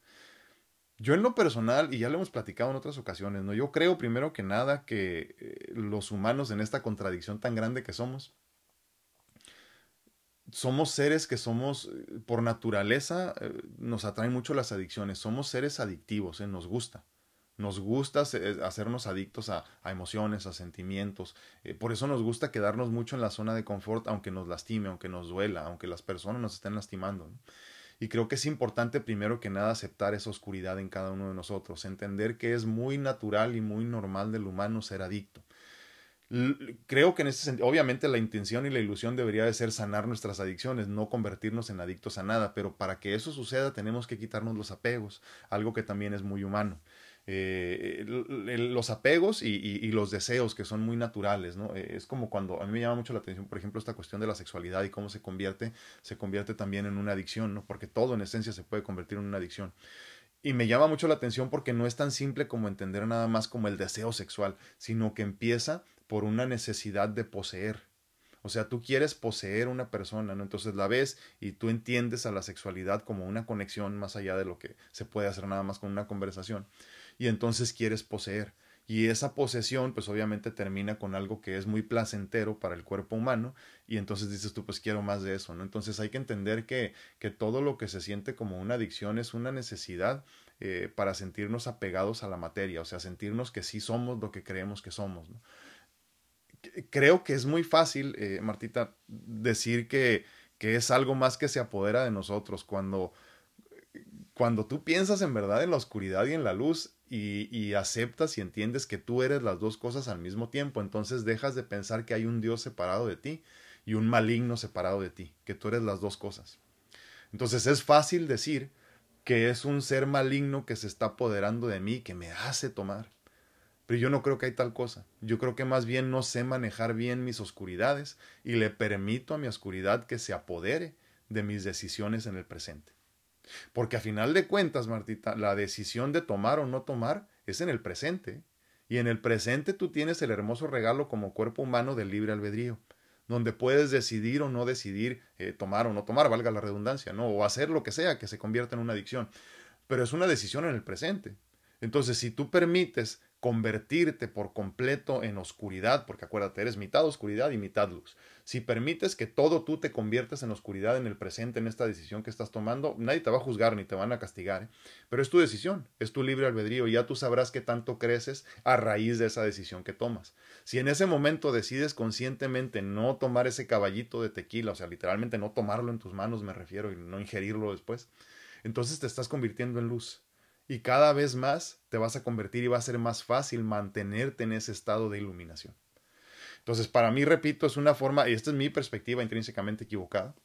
[SPEAKER 1] Yo en lo personal, y ya lo hemos platicado en otras ocasiones, ¿no? Yo creo primero que nada que eh, los humanos en esta contradicción tan grande que somos, somos seres que somos, eh, por naturaleza, eh, nos atraen mucho las adicciones. Somos seres adictivos, nos gusta. Nos gusta hacernos adictos a, emociones, a sentimientos. por eso nos gusta quedarnos mucho en la zona de confort, aunque nos lastime, aunque nos duela, aunque las personas nos estén lastimando. Y creo que es importante primero que nada aceptar esa oscuridad en cada uno de nosotros, entender que es muy natural y muy normal del humano ser adicto. Creo que en ese sentido, obviamente la intención y la ilusión debería de ser sanar nuestras adicciones, no convertirnos en adictos a nada, pero para que eso suceda tenemos que quitarnos los apegos, algo que también es muy humano. Eh, los apegos y, los deseos que son muy naturales, ¿no? Eh, es como cuando a mí me llama mucho la atención, por ejemplo, esta cuestión de la sexualidad y cómo se convierte, se convierte también en una adicción, ¿no? Porque todo en esencia se puede convertir en una adicción. Y me llama mucho la atención porque no es tan simple como entender nada más como el deseo sexual, sino que empieza por una necesidad de poseer. O sea, tú quieres poseer una persona, ¿no? Entonces la ves y tú entiendes a la sexualidad como una conexión más allá de lo que se puede hacer nada más con una conversación y entonces quieres poseer. Y esa posesión, pues obviamente termina con algo que es muy placentero para el cuerpo humano, y entonces dices tú, pues quiero más de eso, ¿no? Entonces hay que entender que, que todo lo que se siente como una adicción es una necesidad eh, para sentirnos apegados a la materia, o sea, sentirnos que sí somos lo que creemos que somos, creo que es muy fácil, eh, Martita, decir que, que es algo más que se apodera de nosotros cuando cuando tú piensas en verdad en la oscuridad y en la luz y, aceptas y entiendes que tú eres las dos cosas al mismo tiempo, entonces dejas de pensar que hay un Dios separado de ti y un maligno separado de ti, que tú eres las dos cosas. Entonces es fácil decir que es un ser maligno que se está apoderando de mí, que me hace tomar. Pero yo no creo que hay tal cosa. Yo creo que más bien no sé manejar bien mis oscuridades y le permito a mi oscuridad que se apodere de mis decisiones en el presente. Porque a final de cuentas, Martita, la decisión de tomar o no tomar es en el presente. Y en el presente tú tienes el hermoso regalo como cuerpo humano del libre albedrío, donde puedes decidir o no decidir eh, tomar o no tomar, valga la redundancia, ¿no? O hacer lo que sea que se convierta en una adicción. Pero es una decisión en el presente. Entonces, si tú permites convertirte por completo en oscuridad, porque acuérdate, eres mitad oscuridad y mitad luz. Si permites que todo tú te conviertas en oscuridad en el presente, en esta decisión que estás tomando, nadie te va a juzgar ni te van a castigar, ¿eh? pero es tu decisión, es tu libre albedrío y ya tú sabrás qué tanto creces a raíz de esa decisión que tomas. Si en ese momento decides conscientemente no tomar ese caballito de tequila, o sea, literalmente no tomarlo en tus manos, me refiero, y no ingerirlo después, entonces te estás convirtiendo en luz y cada vez más te vas a convertir y va a ser más fácil mantenerte en ese estado de iluminación. Entonces, para mí, repito, es una forma, y esta es mi perspectiva intrínsecamente equivocada,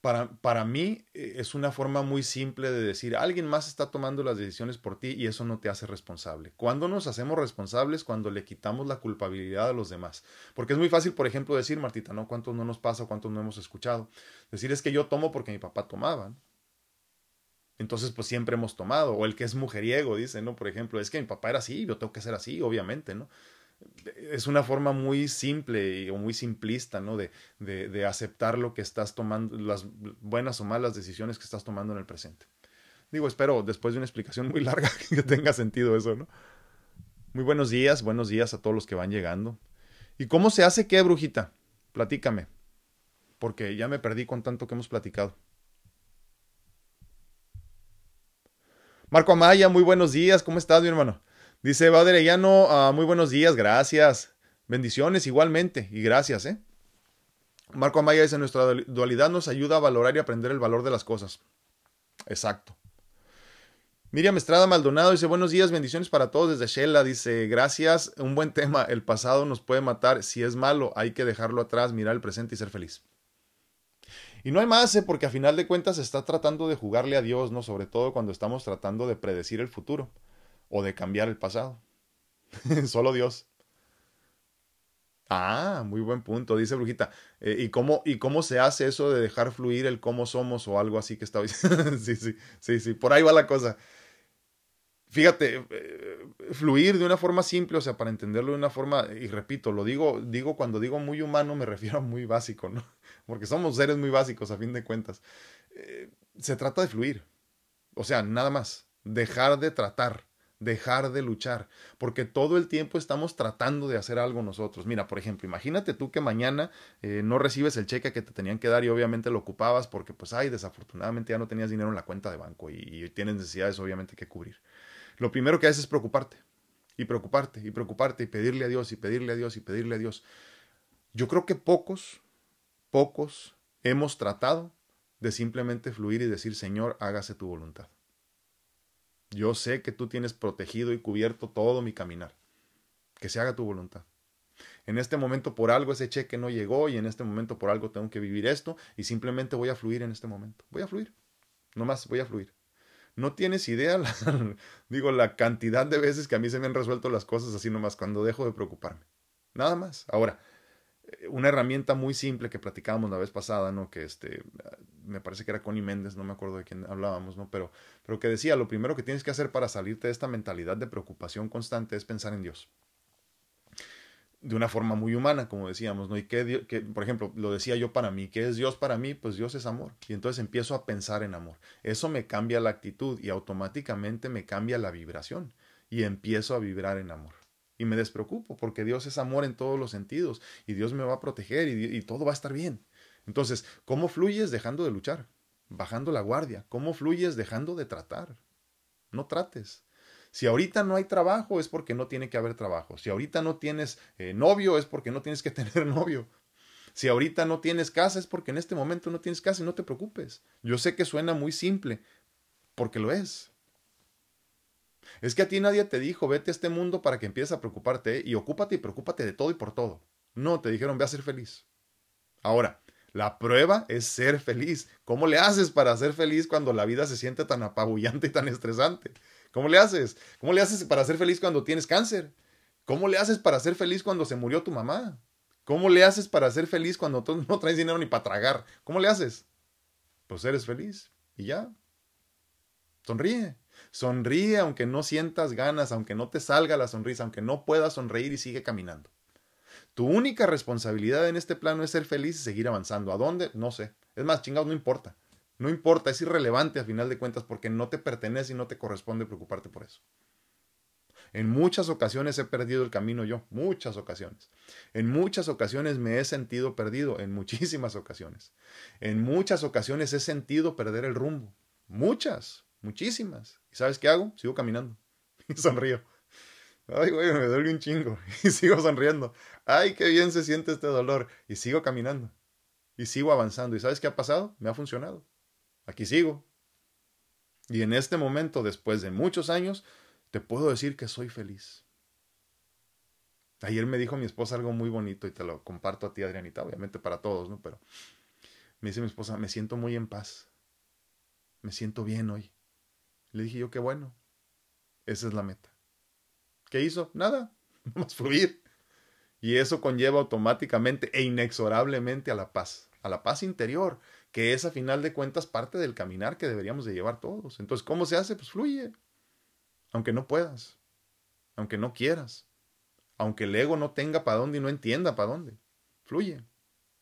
[SPEAKER 1] para, para, mí eh, es una forma muy simple de decir, alguien más está tomando las decisiones por ti y eso no te hace responsable. ¿Cuándo nos hacemos responsables? Cuando le quitamos la culpabilidad a los demás. Porque es muy fácil, por ejemplo, decir, Martita, ¿no? ¿Cuántos no nos pasa? ¿Cuántos no hemos escuchado? Decir es que yo tomo porque mi papá tomaba entonces pues siempre hemos tomado, o el que es mujeriego, dice, ¿no? Por ejemplo, es que mi papá era así, yo tengo que ser así, obviamente, ¿no? Es una forma muy simple o muy simplista, ¿no? De, de, de aceptar lo que estás tomando, las buenas o malas decisiones que estás tomando en el presente. Digo, espero después de una explicación muy larga que tenga sentido eso, ¿no? Muy buenos días, buenos días a todos los que van llegando. ¿Y cómo se hace qué, brujita? Platícame, porque ya me perdí con tanto que hemos platicado. Marco Amaya, muy buenos días, ¿cómo estás, mi hermano? Dice Baderellano, uh, muy buenos días, gracias. Bendiciones igualmente y gracias, ¿eh? Marco Amaya dice, nuestra dualidad nos ayuda a valorar y aprender el valor de las cosas. Exacto. Miriam Estrada Maldonado dice, buenos días, bendiciones para todos desde Shela. Dice, gracias, un buen tema. El pasado nos puede matar. Si es malo, hay que dejarlo atrás, mirar el presente y ser feliz. Y no hay más, ¿eh? porque a final de cuentas se está tratando de jugarle a Dios, ¿no? Sobre todo cuando estamos tratando de predecir el futuro o de cambiar el pasado. Solo Dios. Ah, muy buen punto, dice Brujita. Eh, ¿y, cómo, ¿Y cómo se hace eso de dejar fluir el cómo somos o algo así que estaba diciendo? sí, sí, sí, sí, por ahí va la cosa fíjate, eh, fluir de una forma simple, o sea, para entenderlo de una forma, y repito, lo digo, digo cuando digo muy humano me refiero a muy básico, ¿no? Porque somos seres muy básicos a fin de cuentas. Eh, se trata de fluir, o sea, nada más, dejar de tratar, dejar de luchar, porque todo el tiempo estamos tratando de hacer algo nosotros. Mira, por ejemplo, imagínate tú que mañana eh, no recibes el cheque que te tenían que dar y obviamente lo ocupabas porque pues, ay, desafortunadamente ya no tenías dinero en la cuenta de banco y, y tienes necesidades obviamente que cubrir lo primero que haces es preocuparte y preocuparte y preocuparte y pedirle a Dios y pedirle a Dios y pedirle a Dios. Yo creo que pocos, pocos hemos tratado de simplemente fluir y decir, Señor, hágase tu voluntad. Yo sé que tú tienes protegido y cubierto todo mi caminar. Que se haga tu voluntad. En este momento por algo ese cheque no llegó y en este momento por algo tengo que vivir esto y simplemente voy a fluir en este momento. Voy a fluir. No más, voy a fluir. No tienes idea, digo, la cantidad de veces que a mí se me han resuelto las cosas así nomás cuando dejo de preocuparme. Nada más. Ahora, una herramienta muy simple que platicábamos la vez pasada, ¿no? Que este, me parece que era Connie Méndez, no me acuerdo de quién hablábamos, ¿no? Pero, pero que decía, lo primero que tienes que hacer para salirte de esta mentalidad de preocupación constante es pensar en Dios de una forma muy humana, como decíamos, ¿no? Y que, que, por ejemplo, lo decía yo para mí, ¿qué es Dios para mí? Pues Dios es amor. Y entonces empiezo a pensar en amor. Eso me cambia la actitud y automáticamente me cambia la vibración y empiezo a vibrar en amor. Y me despreocupo porque Dios es amor en todos los sentidos y Dios me va a proteger y, todo va a estar bien. Entonces, ¿cómo fluyes dejando de luchar? Bajando la guardia. ¿Cómo fluyes dejando de tratar? No trates Si ahorita no hay trabajo es porque no tiene que haber trabajo. Si ahorita no tienes eh, novio es porque no tienes que tener novio. Si ahorita no tienes casa es porque en este momento no tienes casa y no te preocupes. Yo sé que suena muy simple, porque lo es. Es que a ti nadie te dijo, vete a este mundo para que empieces a preocuparte y ocúpate y preocúpate de todo y por todo. No, te dijeron, ve a ser feliz. Ahora, la prueba es ser feliz. ¿Cómo le haces para ser feliz cuando la vida se siente tan apabullante y tan estresante? ¿Cómo le haces? ¿Cómo le haces para ser feliz cuando tienes cáncer? ¿Cómo le haces para ser feliz cuando se murió tu mamá? ¿Cómo le haces para ser feliz cuando tú no traes dinero ni para tragar? ¿Cómo le haces? Pues eres feliz y ya. Sonríe. Sonríe aunque no sientas ganas, aunque no te salga la sonrisa, aunque no puedas sonreír y sigue caminando. Tu única responsabilidad en este plano es ser feliz y seguir avanzando. ¿A dónde? No sé. Es más, chingados, no importa. No importa, es irrelevante a final de cuentas porque no te pertenece y no te corresponde preocuparte por eso. En muchas ocasiones he perdido el camino yo, muchas ocasiones. En muchas ocasiones me he sentido perdido, en muchísimas ocasiones. En muchas ocasiones he sentido perder el rumbo. Muchas, muchísimas. ¿Y sabes qué hago? Sigo caminando. Y sonrío. Ay, güey, me duele un chingo. Y sigo sonriendo. Ay, qué bien se siente este dolor. Y sigo caminando. Y sigo avanzando. ¿Y sabes qué ha pasado? Me ha funcionado. Aquí sigo. Y en este momento, después de muchos años, te puedo decir que soy feliz. Ayer me dijo mi esposa algo muy bonito y te lo comparto a ti, Adrianita, obviamente para todos, ¿no? Pero me dice mi esposa, me siento muy en paz. Me siento bien hoy. Le dije yo, qué bueno. Esa es la meta. ¿Qué hizo? Nada, vamos a fluir. Y eso conlleva automáticamente e inexorablemente a la paz, a la paz interior, que es a final de cuentas parte del caminar que deberíamos de llevar todos. Entonces, ¿cómo se hace? Pues fluye. Aunque no puedas, aunque no quieras, aunque el ego no tenga para dónde y no entienda para dónde. Fluye,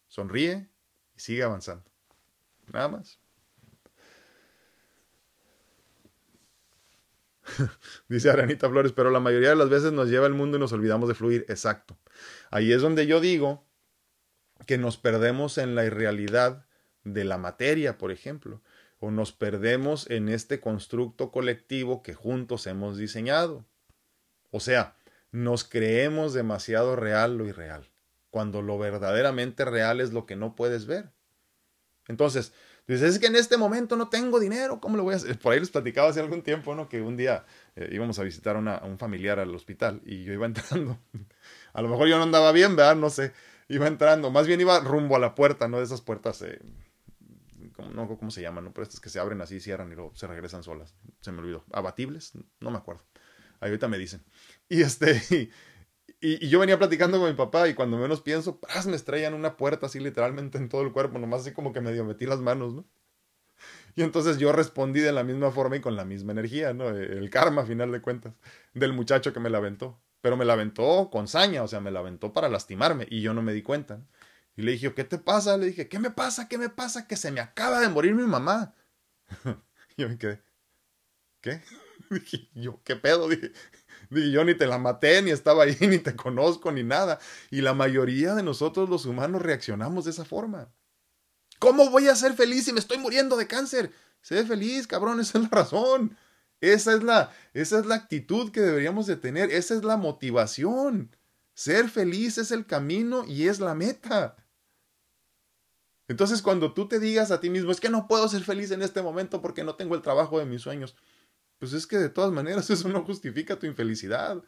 [SPEAKER 1] sonríe y sigue avanzando. Nada más. Dice Aranita Flores, pero la mayoría de las veces nos lleva el mundo y nos olvidamos de fluir. Exacto. Ahí es donde yo digo que nos perdemos en la irrealidad de la materia, por ejemplo, o nos perdemos en este constructo colectivo que juntos hemos diseñado. O sea, nos creemos demasiado real lo irreal, cuando lo verdaderamente real es lo que no puedes ver. Entonces, Dices, es que en este momento no tengo dinero, ¿cómo lo voy a hacer? Por ahí les platicaba hace algún tiempo, ¿no? Que un día eh, íbamos a visitar a un familiar al hospital y yo iba entrando. a lo mejor yo no andaba bien, ¿verdad? No sé. Iba entrando, más bien iba rumbo a la puerta, ¿no? De esas puertas, eh, no cómo se llaman, ¿no? Pero estas que se abren así, cierran y luego se regresan solas. Se me olvidó. ¿Abatibles? No me acuerdo. Ahorita me dicen. Y este, yo venía platicando con mi papá y cuando menos pienso, ¡pras! me estrellan una puerta así literalmente en todo el cuerpo, nomás así como que medio metí las manos, ¿no? Y entonces yo respondí de la misma forma y con la misma energía, ¿no? El karma, a final de cuentas, del muchacho que me la aventó. Pero me la aventó con saña, o sea, me la aventó para lastimarme y yo no me di cuenta. Y le dije, ¿qué te pasa? Le dije, ¿qué me pasa? ¿Qué me pasa? Que se me acaba de morir mi mamá. y yo me quedé, ¿qué? dije, yo, ¿qué pedo? Dije, y yo ni te la maté, ni estaba ahí, ni te conozco, ni nada. Y la mayoría de nosotros los humanos reaccionamos de esa forma. ¿Cómo voy a ser feliz si me estoy muriendo de cáncer? Sé feliz, cabrón, esa es la razón. Esa es la, esa es la actitud que deberíamos de tener, esa es la motivación. Ser feliz es el camino y es la meta. Entonces cuando tú te digas a ti mismo, es que no puedo ser feliz en este momento porque no tengo el trabajo de mis sueños, pues es que de todas maneras eso no justifica tu infelicidad.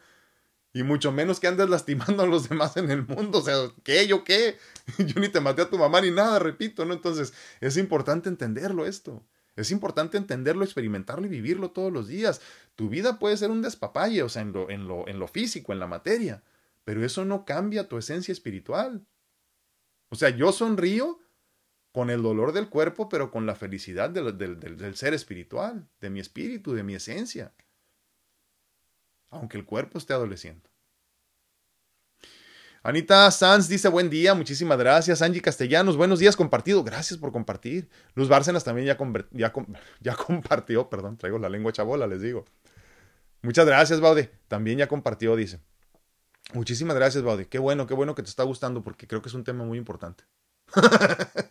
[SPEAKER 1] Y mucho menos que andes lastimando a los demás en el mundo. O sea, ¿qué? ¿Yo qué? Yo ni te maté a tu mamá ni nada, repito, ¿no? Entonces, es importante entenderlo esto. Es importante entenderlo, experimentarlo y vivirlo todos los días. Tu vida puede ser un despapalle, o sea, en lo, en lo, en lo físico, en la materia. Pero eso no cambia tu esencia espiritual. O sea, yo sonrío con el dolor del cuerpo, pero con la felicidad del, ser espiritual, de mi espíritu, de mi esencia. Aunque el cuerpo esté adoleciendo. Anita Sanz dice buen día, muchísimas gracias. Angie Castellanos, buenos días compartido, gracias por compartir. Luz Bárcenas también ya, ya, ya compartió, perdón, traigo la lengua chabola, les digo. Muchas gracias, Baude. También ya compartió, dice. Muchísimas gracias, Baude. Qué bueno, qué bueno que te está gustando porque creo que es un tema muy importante.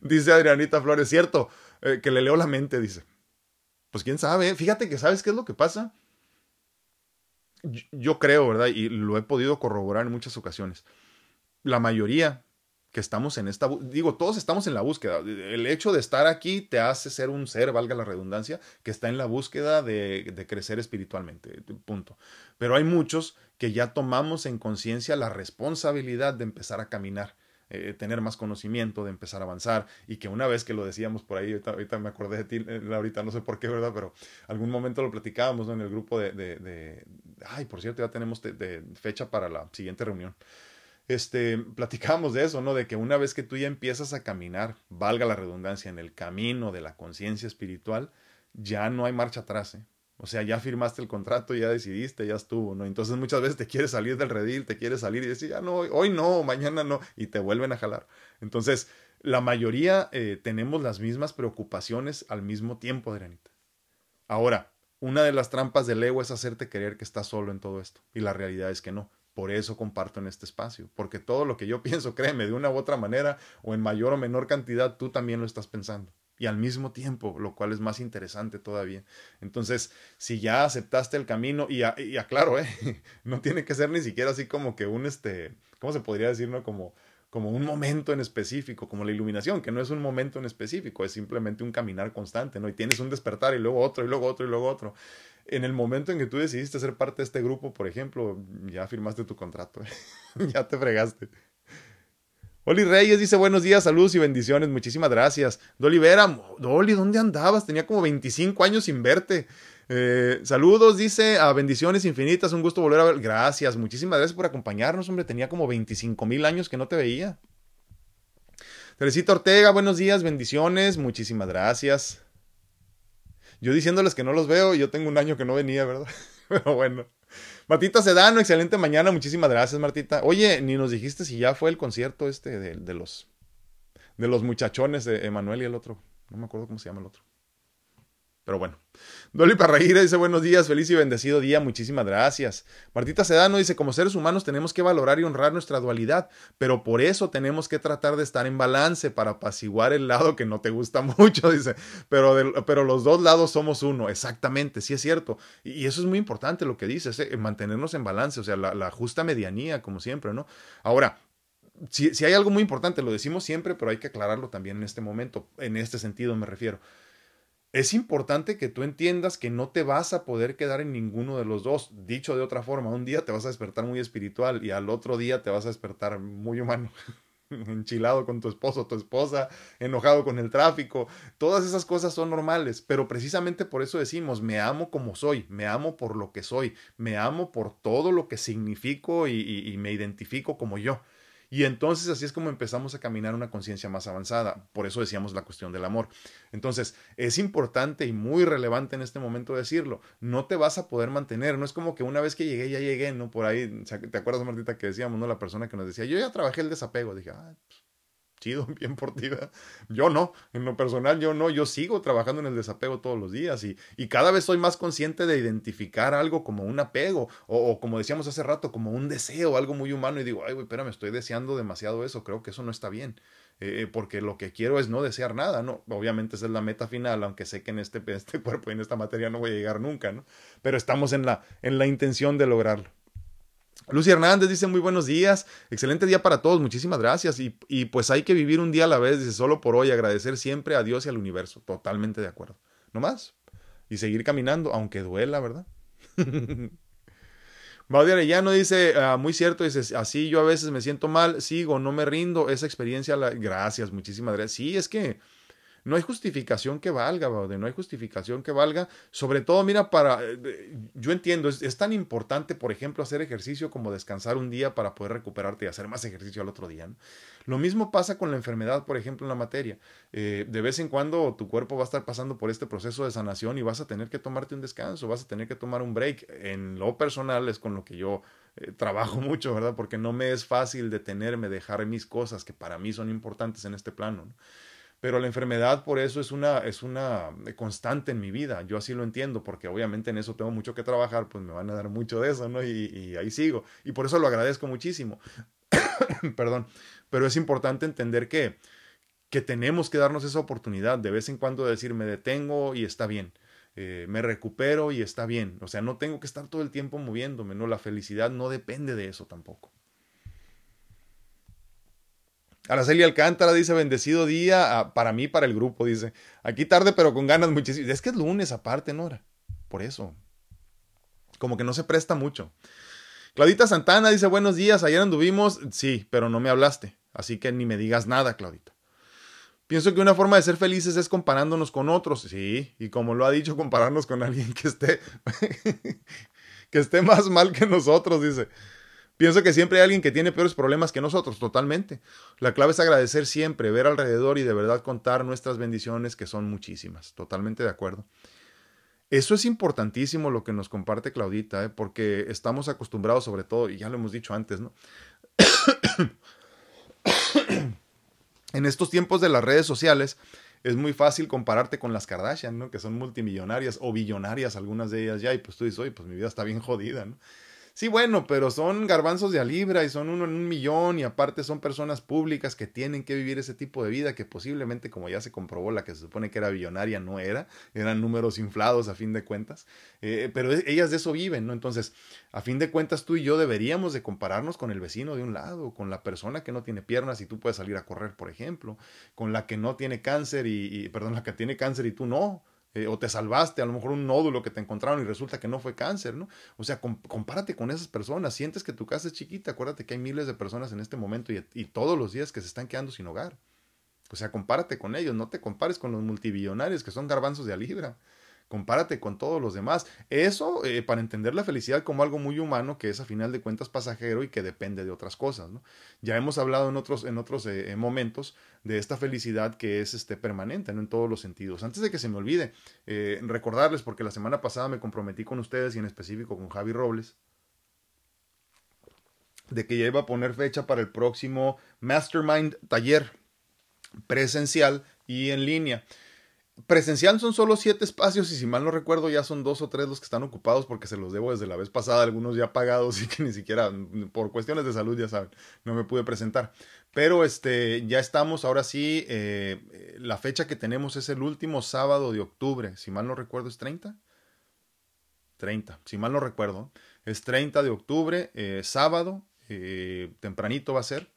[SPEAKER 1] dice Adrianita Flores, cierto, eh, que le leo la mente, dice. Pues quién sabe, fíjate que sabes qué es lo que pasa. yo creo, ¿verdad? Y lo he podido corroborar en muchas ocasiones. La mayoría que estamos en esta, digo, todos estamos en la búsqueda. El hecho de estar aquí te hace ser un ser, valga la redundancia, que está en la búsqueda de, de crecer espiritualmente, punto. Pero hay muchos que ya tomamos en conciencia la responsabilidad de empezar a caminar. Eh, tener más conocimiento, de empezar a avanzar y que una vez que lo decíamos por ahí, ahorita, me acordé de ti, eh, ahorita no sé por qué, ¿verdad? Pero algún momento lo platicábamos en el grupo de, ay, por cierto, ya tenemos fecha para la siguiente reunión este, platicábamos de eso, ¿no? De que una vez que tú ya empiezas a caminar, valga la redundancia, en el camino de la conciencia espiritual, ya no hay marcha atrás, ¿eh? O sea, ya firmaste el contrato, ya decidiste, ya estuvo, ¿no? Entonces muchas veces te quieres salir del redil, te quieres salir y decir, ya no, hoy no, mañana no, y te vuelven a jalar. Entonces, la mayoría eh, tenemos las mismas preocupaciones al mismo tiempo, Adrianita. Ahora, una de las trampas del ego es hacerte creer que estás solo en todo esto, y la realidad es que no. Por eso comparto en este espacio, porque todo lo que yo pienso, créeme, de una u otra manera o en mayor o menor cantidad, tú también lo estás pensando. Y al mismo tiempo, lo cual es más interesante todavía. Entonces, si ya aceptaste el camino, y, y aclaro, ¿eh? no tiene que ser ni siquiera así como que un, este, ¿cómo se podría decir, no? Como, como un momento en específico, como la iluminación, que no es un momento en específico, es simplemente un caminar constante, ¿no? Y tienes un despertar y luego otro, y luego otro, y luego otro en el momento en que tú decidiste ser parte de este grupo, por ejemplo, ya firmaste tu contrato, ya te fregaste. Oli Reyes dice buenos días, saludos y bendiciones, muchísimas gracias. Dolly Vera, Dolly, ¿dónde andabas? Tenía como 25 años sin verte. Eh, saludos, dice, a bendiciones infinitas, un gusto volver a ver. Gracias, muchísimas gracias por acompañarnos, hombre, tenía como 25 mil años que no te veía. Teresita Ortega, buenos días, bendiciones, muchísimas gracias. Yo diciéndoles que no los veo, yo tengo un año que no venía, ¿verdad? Pero bueno. Martita Sedano, excelente mañana, muchísimas gracias, Martita. Oye, ni nos dijiste si ya fue el concierto este de, los de los muchachones de Emanuel y el otro. No me acuerdo cómo se llama el otro. Pero bueno. Dolly Parraíra dice buenos días, feliz y bendecido día, muchísimas gracias. Martita Sedano dice, como seres humanos tenemos que valorar y honrar nuestra dualidad, pero por eso tenemos que tratar de estar en balance para apaciguar el lado que no te gusta mucho, dice, pero, pero los dos lados somos uno, exactamente, sí es cierto. Y, eso es muy importante lo que dices, eh, mantenernos en balance, o sea, la, la justa medianía, como siempre, ¿no? Ahora, si, si hay algo muy importante, lo decimos siempre, pero hay que aclararlo también en este momento, en este sentido me refiero es importante que tú entiendas que no te vas a poder quedar en ninguno de los dos. Dicho de otra forma, un día te vas a despertar muy espiritual y al otro día te vas a despertar muy humano. enchilado con tu esposo o tu esposa, enojado con el tráfico. Todas esas cosas son normales, pero precisamente por eso decimos, me amo como soy, me amo por lo que soy, me amo por todo lo que significo y, y me identifico como yo. Y entonces así es como empezamos a caminar una conciencia más avanzada. Por eso decíamos la cuestión del amor. Entonces, es importante y muy relevante en este momento decirlo. No te vas a poder mantener. No es como que una vez que llegué, ya llegué, ¿no? Por ahí, ¿te acuerdas, Martita, que decíamos, ¿no? La persona que nos decía, yo ya trabajé el desapego. Dije, ah, pues, chido, bien por ti. Yo no, en lo personal yo no, yo sigo trabajando en el desapego todos los días y, y cada vez soy más consciente de identificar algo como un apego o, como decíamos hace rato, como un deseo, algo muy humano y digo, ay, güey, espérame, estoy deseando demasiado eso, creo que eso no está bien. Eh, eh, porque lo que quiero es no desear nada, ¿no? Obviamente esa es la meta final, aunque sé que en este, este cuerpo y en esta materia no voy a llegar nunca, ¿no? Pero estamos en la, en la intención de lograrlo. Lucy Hernández dice muy buenos días, excelente día para todos, muchísimas gracias. Y, y, pues hay que vivir un día a la vez, dice solo por hoy, agradecer siempre a Dios y al universo. Totalmente de acuerdo. No más. Y seguir caminando, aunque duela, ¿verdad? Claudia Arellano dice, ah, muy cierto, dice, así yo a veces me siento mal, sigo, no me rindo, esa experiencia, la... gracias, muchísimas gracias. Sí, es que no hay justificación que valga, Baude, no hay justificación que valga. Sobre todo, mira, para, eh, yo entiendo, es, tan importante, por ejemplo, hacer ejercicio como descansar un día para poder recuperarte y hacer más ejercicio al otro día. Lo mismo pasa con la enfermedad, por ejemplo, en la materia. Eh, de vez en cuando tu cuerpo va a estar pasando por este proceso de sanación y vas a tener que tomarte un descanso, vas a tener que tomar un break. En lo personal es con lo que yo eh, trabajo mucho, ¿verdad? Porque no me es fácil detenerme, dejar mis cosas que para mí son importantes en este plano. ¿no? Pero la enfermedad por eso es una, es una constante en mi vida. Yo así lo entiendo, porque obviamente en eso tengo mucho que trabajar, pues me van a dar mucho de eso, ¿no? Y, ahí sigo. Y por eso lo agradezco muchísimo. Perdón, pero es importante entender que, que tenemos que darnos esa oportunidad de vez en cuando decir me detengo y está bien. eh, me recupero y está bien. O sea, no tengo que estar todo el tiempo moviéndome, ¿no? La felicidad no depende de eso tampoco. Araceli Alcántara dice, bendecido día ah, para mí, para el grupo, dice. Aquí tarde, pero con ganas muchísimo. Es que es lunes aparte, Nora. Por eso. Como que no se presta mucho. Claudita Santana dice, buenos días, ayer anduvimos. Sí, pero no me hablaste. Así que ni me digas nada, Claudita. Pienso que una forma de ser felices es comparándonos con otros. Sí, y como lo ha dicho, compararnos con alguien que esté, que esté más mal que nosotros, dice. Pienso que siempre hay alguien que tiene peores problemas que nosotros, totalmente. La clave es agradecer siempre, ver alrededor y de verdad contar nuestras bendiciones, que son muchísimas. Totalmente de acuerdo. Eso es importantísimo lo que nos comparte Claudita, ¿eh? porque estamos acostumbrados sobre todo, y ya lo hemos dicho antes, ¿no? en estos tiempos de las redes sociales es muy fácil compararte con las Kardashian, ¿no? Que son multimillonarias o billonarias algunas de ellas ya, y pues tú dices, oye, pues mi vida está bien jodida, ¿no? Sí, bueno, pero son garbanzos de a libra y son uno en un millón y aparte son personas públicas que tienen que vivir ese tipo de vida que posiblemente, como ya se comprobó, la que se supone que era billonaria no era, eran números inflados a fin de cuentas, eh, pero e, ellas de eso viven, ¿no? Entonces, a fin de cuentas tú y yo deberíamos de compararnos con el vecino de un lado, con la persona que no tiene piernas y tú puedes salir a correr, por ejemplo, con la que no tiene cáncer y, y perdón, la que tiene cáncer y tú no eh, o te salvaste, a lo mejor un nódulo que te encontraron y resulta que no fue cáncer, ¿no? O sea, compárate con esas personas, sientes que tu casa es chiquita, acuérdate que hay miles de personas en este momento y, y todos los días que se están quedando sin hogar. O sea, compárate con ellos, no te compares con los multibillonarios que son garbanzos de a libra compárate con todos los demás. Eso eh, para entender la felicidad como algo muy humano que es a final de cuentas pasajero y que depende de otras cosas. Ya hemos hablado en otros, en otros eh, momentos de esta felicidad que es este, permanente en todos los sentidos. Antes de que se me olvide, eh, recordarles, porque la semana pasada me comprometí con ustedes y en específico con Javi Robles, de que ya iba a poner fecha para el próximo Mastermind taller presencial y en línea. Presencial son solo siete espacios y si mal no recuerdo ya son dos o tres los que están ocupados porque se los debo desde la vez pasada, algunos ya pagados y que ni siquiera por cuestiones de salud ya saben, no me pude presentar. Pero este, ya estamos, ahora sí, eh, la fecha que tenemos es el último sábado de octubre, si mal no recuerdo es 30. 30, si mal no recuerdo, es 30 de octubre, eh, sábado, eh, tempranito va a ser.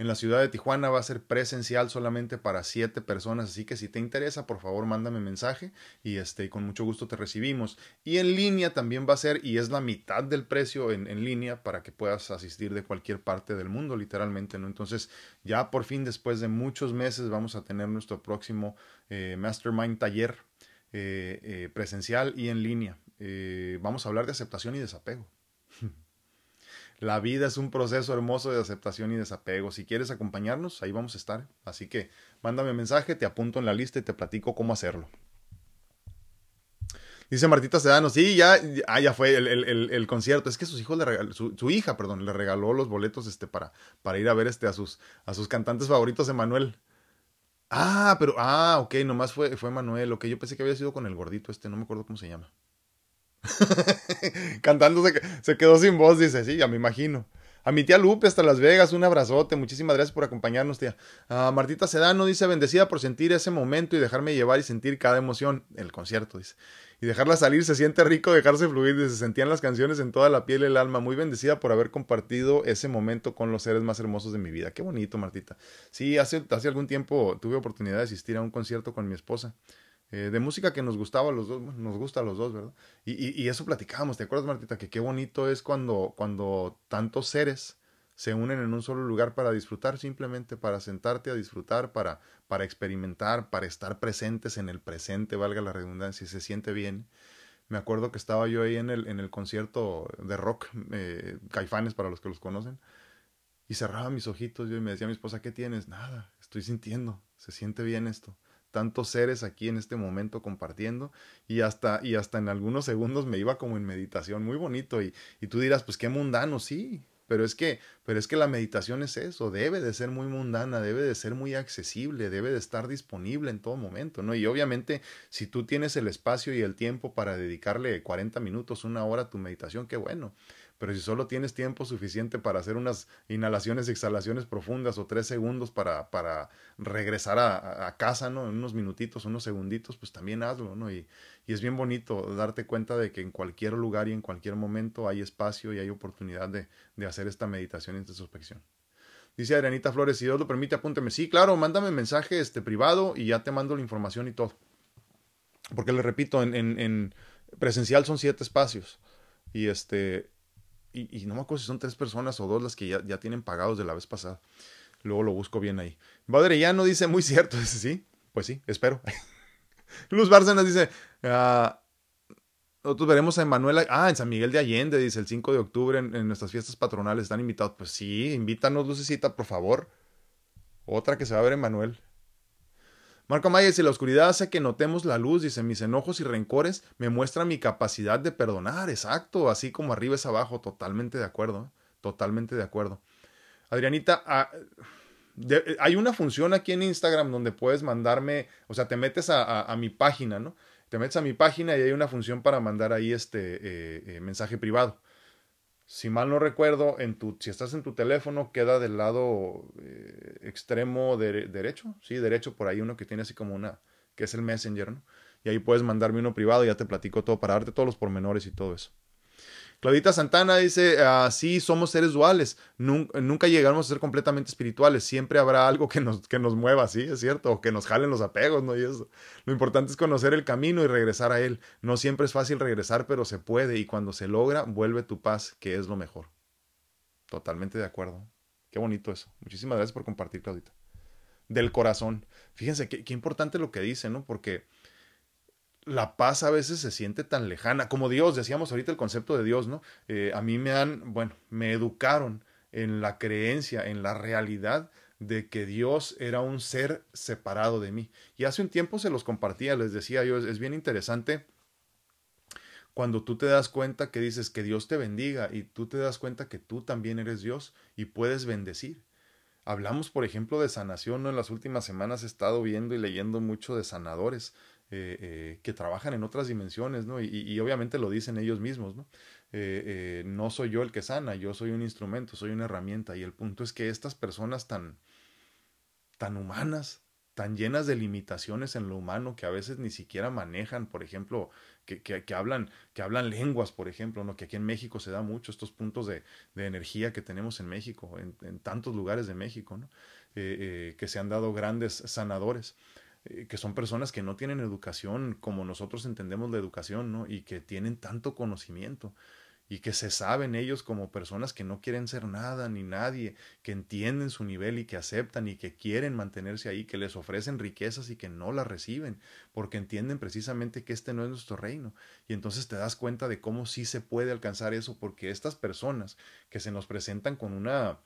[SPEAKER 1] En la ciudad de Tijuana va a ser presencial solamente para siete personas, así que si te interesa, por favor, mándame mensaje y este, con mucho gusto te recibimos. Y en línea también va a ser, y es la mitad del precio en, en línea para que puedas asistir de cualquier parte del mundo, literalmente, ¿no? Entonces, ya por fin, después de muchos meses, vamos a tener nuestro próximo eh, Mastermind taller eh, eh, presencial y en línea. vamos a hablar de aceptación y desapego. La vida es un proceso hermoso de aceptación y desapego. Si quieres acompañarnos, ahí vamos a estar. Así que mándame mensaje, te apunto en la lista y te platico cómo hacerlo. Dice Martita Sedano, sí, ya, ah, ya fue el, concierto. Es que sus hijos le regaló, su, hija, perdón, le regaló los boletos este, para, para ir a ver este, a, sus, a sus cantantes favoritos, Emanuel. Ah, pero, ah, ok, nomás fue, fue Manuel. Ok, yo pensé que había sido con el gordito este, no me acuerdo cómo se llama. Cantando se, quedó sin voz, dice, sí, ya me imagino. A mi tía Lupe hasta Las Vegas, un abrazote, muchísimas gracias por acompañarnos, tía. A Martita Sedano dice, bendecida por sentir ese momento y dejarme llevar y sentir cada emoción, el concierto, dice. Y dejarla salir, se siente rico dejarse fluir, se sentían las canciones en toda la piel y el alma. Muy bendecida por haber compartido ese momento con los seres más hermosos de mi vida. Qué bonito, Martita. Sí, hace, hace algún tiempo tuve oportunidad de asistir a un concierto con mi esposa. Eh, de música que nos gustaba a los dos, nos gusta a los dos, ¿verdad? Y, y, eso platicábamos, ¿te acuerdas, Martita? Que qué bonito es cuando, cuando tantos seres se unen en un solo lugar para disfrutar, simplemente para sentarte a disfrutar, para, para experimentar, para estar presentes en el presente, valga la redundancia, y se siente bien. Me acuerdo que estaba yo ahí en el, en el concierto de rock, eh, Caifanes para los que los conocen, y cerraba mis ojitos yo y me decía a mi esposa, ¿qué tienes? Nada, estoy sintiendo, se siente bien esto tantos seres aquí en este momento compartiendo y hasta, y hasta en algunos segundos me iba como en meditación, muy bonito y, y tú dirás, pues qué mundano, sí, pero es que, pero es que la meditación es eso, debe de ser muy mundana, debe de ser muy accesible, debe de estar disponible en todo momento, ¿no? Y obviamente, si tú tienes el espacio y el tiempo para dedicarle 40 minutos, una hora a tu meditación, qué bueno Pero si solo tienes tiempo suficiente para hacer unas inhalaciones y exhalaciones profundas o tres segundos para, para regresar a, casa, ¿no? En unos minutitos, unos segunditos, pues también hazlo, ¿no? Y, es bien bonito darte cuenta de que en cualquier lugar y en cualquier momento hay espacio y hay oportunidad de, de hacer esta meditación y introspección. Dice Adrianita Flores, si Dios lo permite, apúnteme. Sí, claro, mándame mensaje este, privado y ya te mando la información y todo. Porque le repito, en, presencial son siete espacios. Y este. Y, no me acuerdo si son tres personas o dos las que ya, ya tienen pagados de la vez pasada. Luego lo busco bien ahí. no dice muy cierto. Dice, sí, pues sí, espero. Luz Bárcenas dice, ah, nosotros veremos a Emanuel, ah, en San Miguel de Allende, dice el 5 de octubre, en, nuestras fiestas patronales, están invitados. Pues sí, invítanos, Lucecita, por favor. Otra que se va a ver Emanuel. Marco Maya dice, la oscuridad hace que notemos la luz, dice, mis enojos y rencores me muestran mi capacidad de perdonar, exacto, así como arriba es abajo, totalmente de acuerdo, totalmente de acuerdo. Adrianita, ah, hay una función aquí en Instagram donde puedes mandarme, o sea, te metes a mi página, ¿no? te metes a mi página y hay una función para mandar ahí este eh, eh, mensaje privado. Si mal no recuerdo, en tu, si estás en tu teléfono, queda del lado eh, extremo derecho, sí, derecho, por ahí uno que tiene así como una, que es el Messenger, ¿no? Y ahí puedes mandarme uno privado, y ya te platico todo para darte todos los pormenores y todo eso. Claudita Santana dice, ah, sí, somos seres duales, nunca, llegamos a ser completamente espirituales, siempre habrá algo que nos, que nos mueva, sí, es cierto, o que nos jalen los apegos, ¿no? Y eso. Lo importante es conocer el camino y regresar a él. No siempre es fácil regresar, pero se puede, y cuando se logra, vuelve tu paz, que es lo mejor. Totalmente de acuerdo. Qué bonito eso. Muchísimas gracias por compartir, Claudita. Del corazón. Fíjense qué, qué importante lo que dice, ¿no? Porque la paz a veces se siente tan lejana, como Dios, decíamos ahorita el concepto de Dios, ¿no? Eh, a mí me han, bueno, me educaron en la creencia, en la realidad de que Dios era un ser separado de mí. Y hace un tiempo se los compartía, les decía yo, es, bien interesante cuando tú te das cuenta que dices que Dios te bendiga y tú te das cuenta que tú también eres Dios y puedes bendecir. Hablamos, por ejemplo, de sanación, ¿no? En las últimas semanas he estado viendo y leyendo mucho de sanadores, eh, eh, que trabajan en otras dimensiones, ¿no? Y, obviamente lo dicen ellos mismos, ¿no? Eh, no soy yo el que sana, yo soy un instrumento, soy una herramienta. Y el punto es que estas personas tan, tan humanas, tan llenas de limitaciones en lo humano, que a veces ni siquiera manejan, por ejemplo, que, que, hablan, que hablan lenguas, por ejemplo, ¿no? que aquí en México se da mucho estos puntos de, de energía que tenemos en México, en, tantos lugares de México, ¿no? que se han dado grandes sanadores. Eh, que son personas que no tienen educación como nosotros entendemos la educación, ¿no? Y que tienen tanto conocimiento y que se saben ellos como personas que no quieren ser nada ni nadie, que entienden su nivel y que aceptan y que quieren mantenerse ahí, que les ofrecen riquezas y que no las reciben, porque entienden precisamente que este no es nuestro reino. Y entonces te das cuenta de cómo sí se puede alcanzar eso, porque estas personas que se nos presentan con una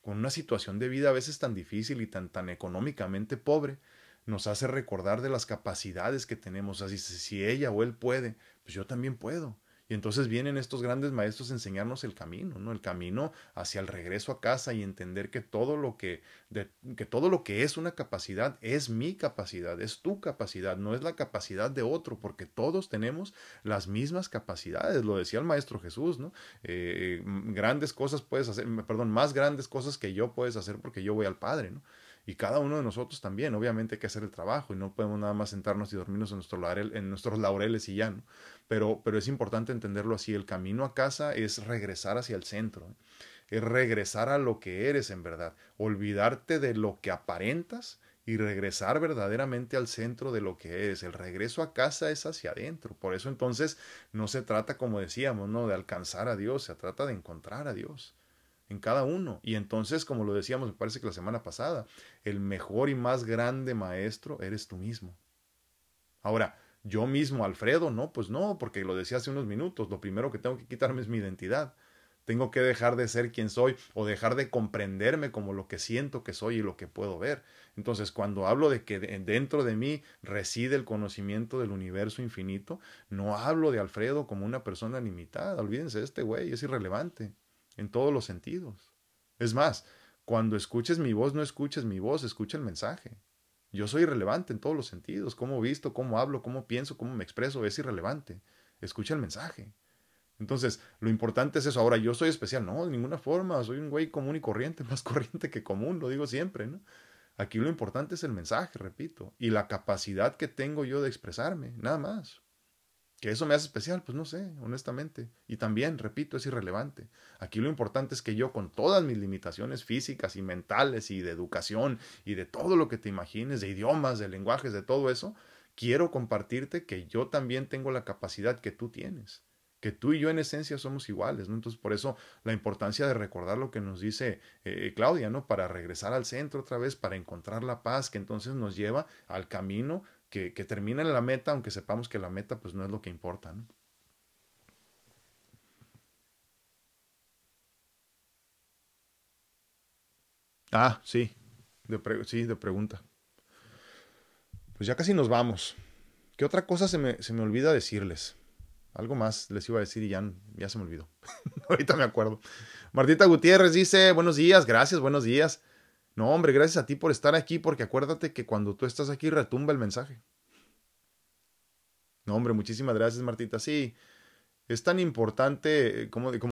[SPEAKER 1] con una situación de vida a veces tan difícil y tan tan económicamente pobre, nos hace recordar de las capacidades que tenemos. Así, si ella o él puede, pues yo también puedo. Y entonces vienen estos grandes maestros a enseñarnos el camino, ¿no? El camino hacia el regreso a casa y entender que todo lo que, que todo lo que es una capacidad es mi capacidad, es tu capacidad, no es la capacidad de otro, porque todos tenemos las mismas capacidades. Lo decía el maestro Jesús, ¿no? Eh, grandes cosas puedes hacer, perdón, más grandes cosas que yo puedes hacer porque yo voy al Padre, ¿no? Y cada uno de nosotros también, obviamente hay que hacer el trabajo y no podemos nada más sentarnos y dormirnos en, nuestro en nuestros laureles y ya, ¿no? Pero, pero es importante entenderlo así, el camino a casa es regresar hacia el centro, ¿eh? es regresar a lo que eres en verdad, olvidarte de lo que aparentas y regresar verdaderamente al centro de lo que eres. El regreso a casa es hacia adentro. Por eso entonces no se trata, como decíamos, ¿no? de alcanzar a Dios, se trata de encontrar a Dios en cada uno. Y entonces, como lo decíamos, me parece que la semana pasada, el mejor y más grande maestro eres tú mismo. Ahora, yo mismo, Alfredo, no, pues no, porque lo decía hace unos minutos, lo primero que tengo que quitarme es mi identidad. Tengo que dejar de ser quien soy o dejar de comprenderme como lo que siento que soy y lo que puedo ver. Entonces, cuando hablo de que dentro de mí reside el conocimiento del universo infinito, no hablo de Alfredo como una persona limitada. Olvídense, este güey es irrelevante en todos los sentidos. Es más, cuando escuches mi voz, no escuches mi voz, escucha el mensaje. Yo soy irrelevante en todos los sentidos. Cómo visto, cómo hablo, cómo pienso, cómo me expreso, es irrelevante. Escucha el mensaje. Entonces, lo importante es eso. Ahora, yo soy especial. No, de ninguna forma. Soy un güey común y corriente, más corriente que común, lo digo siempre, ¿no? Aquí lo importante es el mensaje, repito, y la capacidad que tengo yo de expresarme, nada más. Que eso me hace especial, pues no sé, honestamente. Y también, repito, es irrelevante. Aquí lo importante es que yo, con todas mis limitaciones físicas y mentales y de educación y de todo lo que te imagines, de idiomas, de lenguajes, de todo eso, quiero compartirte que yo también tengo la capacidad que tú tienes que tú y yo en esencia somos iguales. Entonces, por eso la importancia de recordar lo que nos dice eh, Claudia, ¿no? Para regresar al centro otra vez, para encontrar la paz, que entonces nos lleva al camino que, que la meta, aunque sepamos que la meta pues no es lo que importa, ¿no? Ah, sí, de sí, de pregunta. Pues ya casi nos vamos. ¿Qué otra cosa se me, se me olvida decirles? Algo más les iba a decir y ya, ya se me olvidó. Ahorita me acuerdo. Martita Gutiérrez dice, buenos días, gracias, buenos días. No, hombre, gracias a ti por estar aquí, porque acuérdate que cuando tú estás aquí retumba el mensaje. No, hombre, muchísimas gracias, Martita. Sí, es tan importante, como, como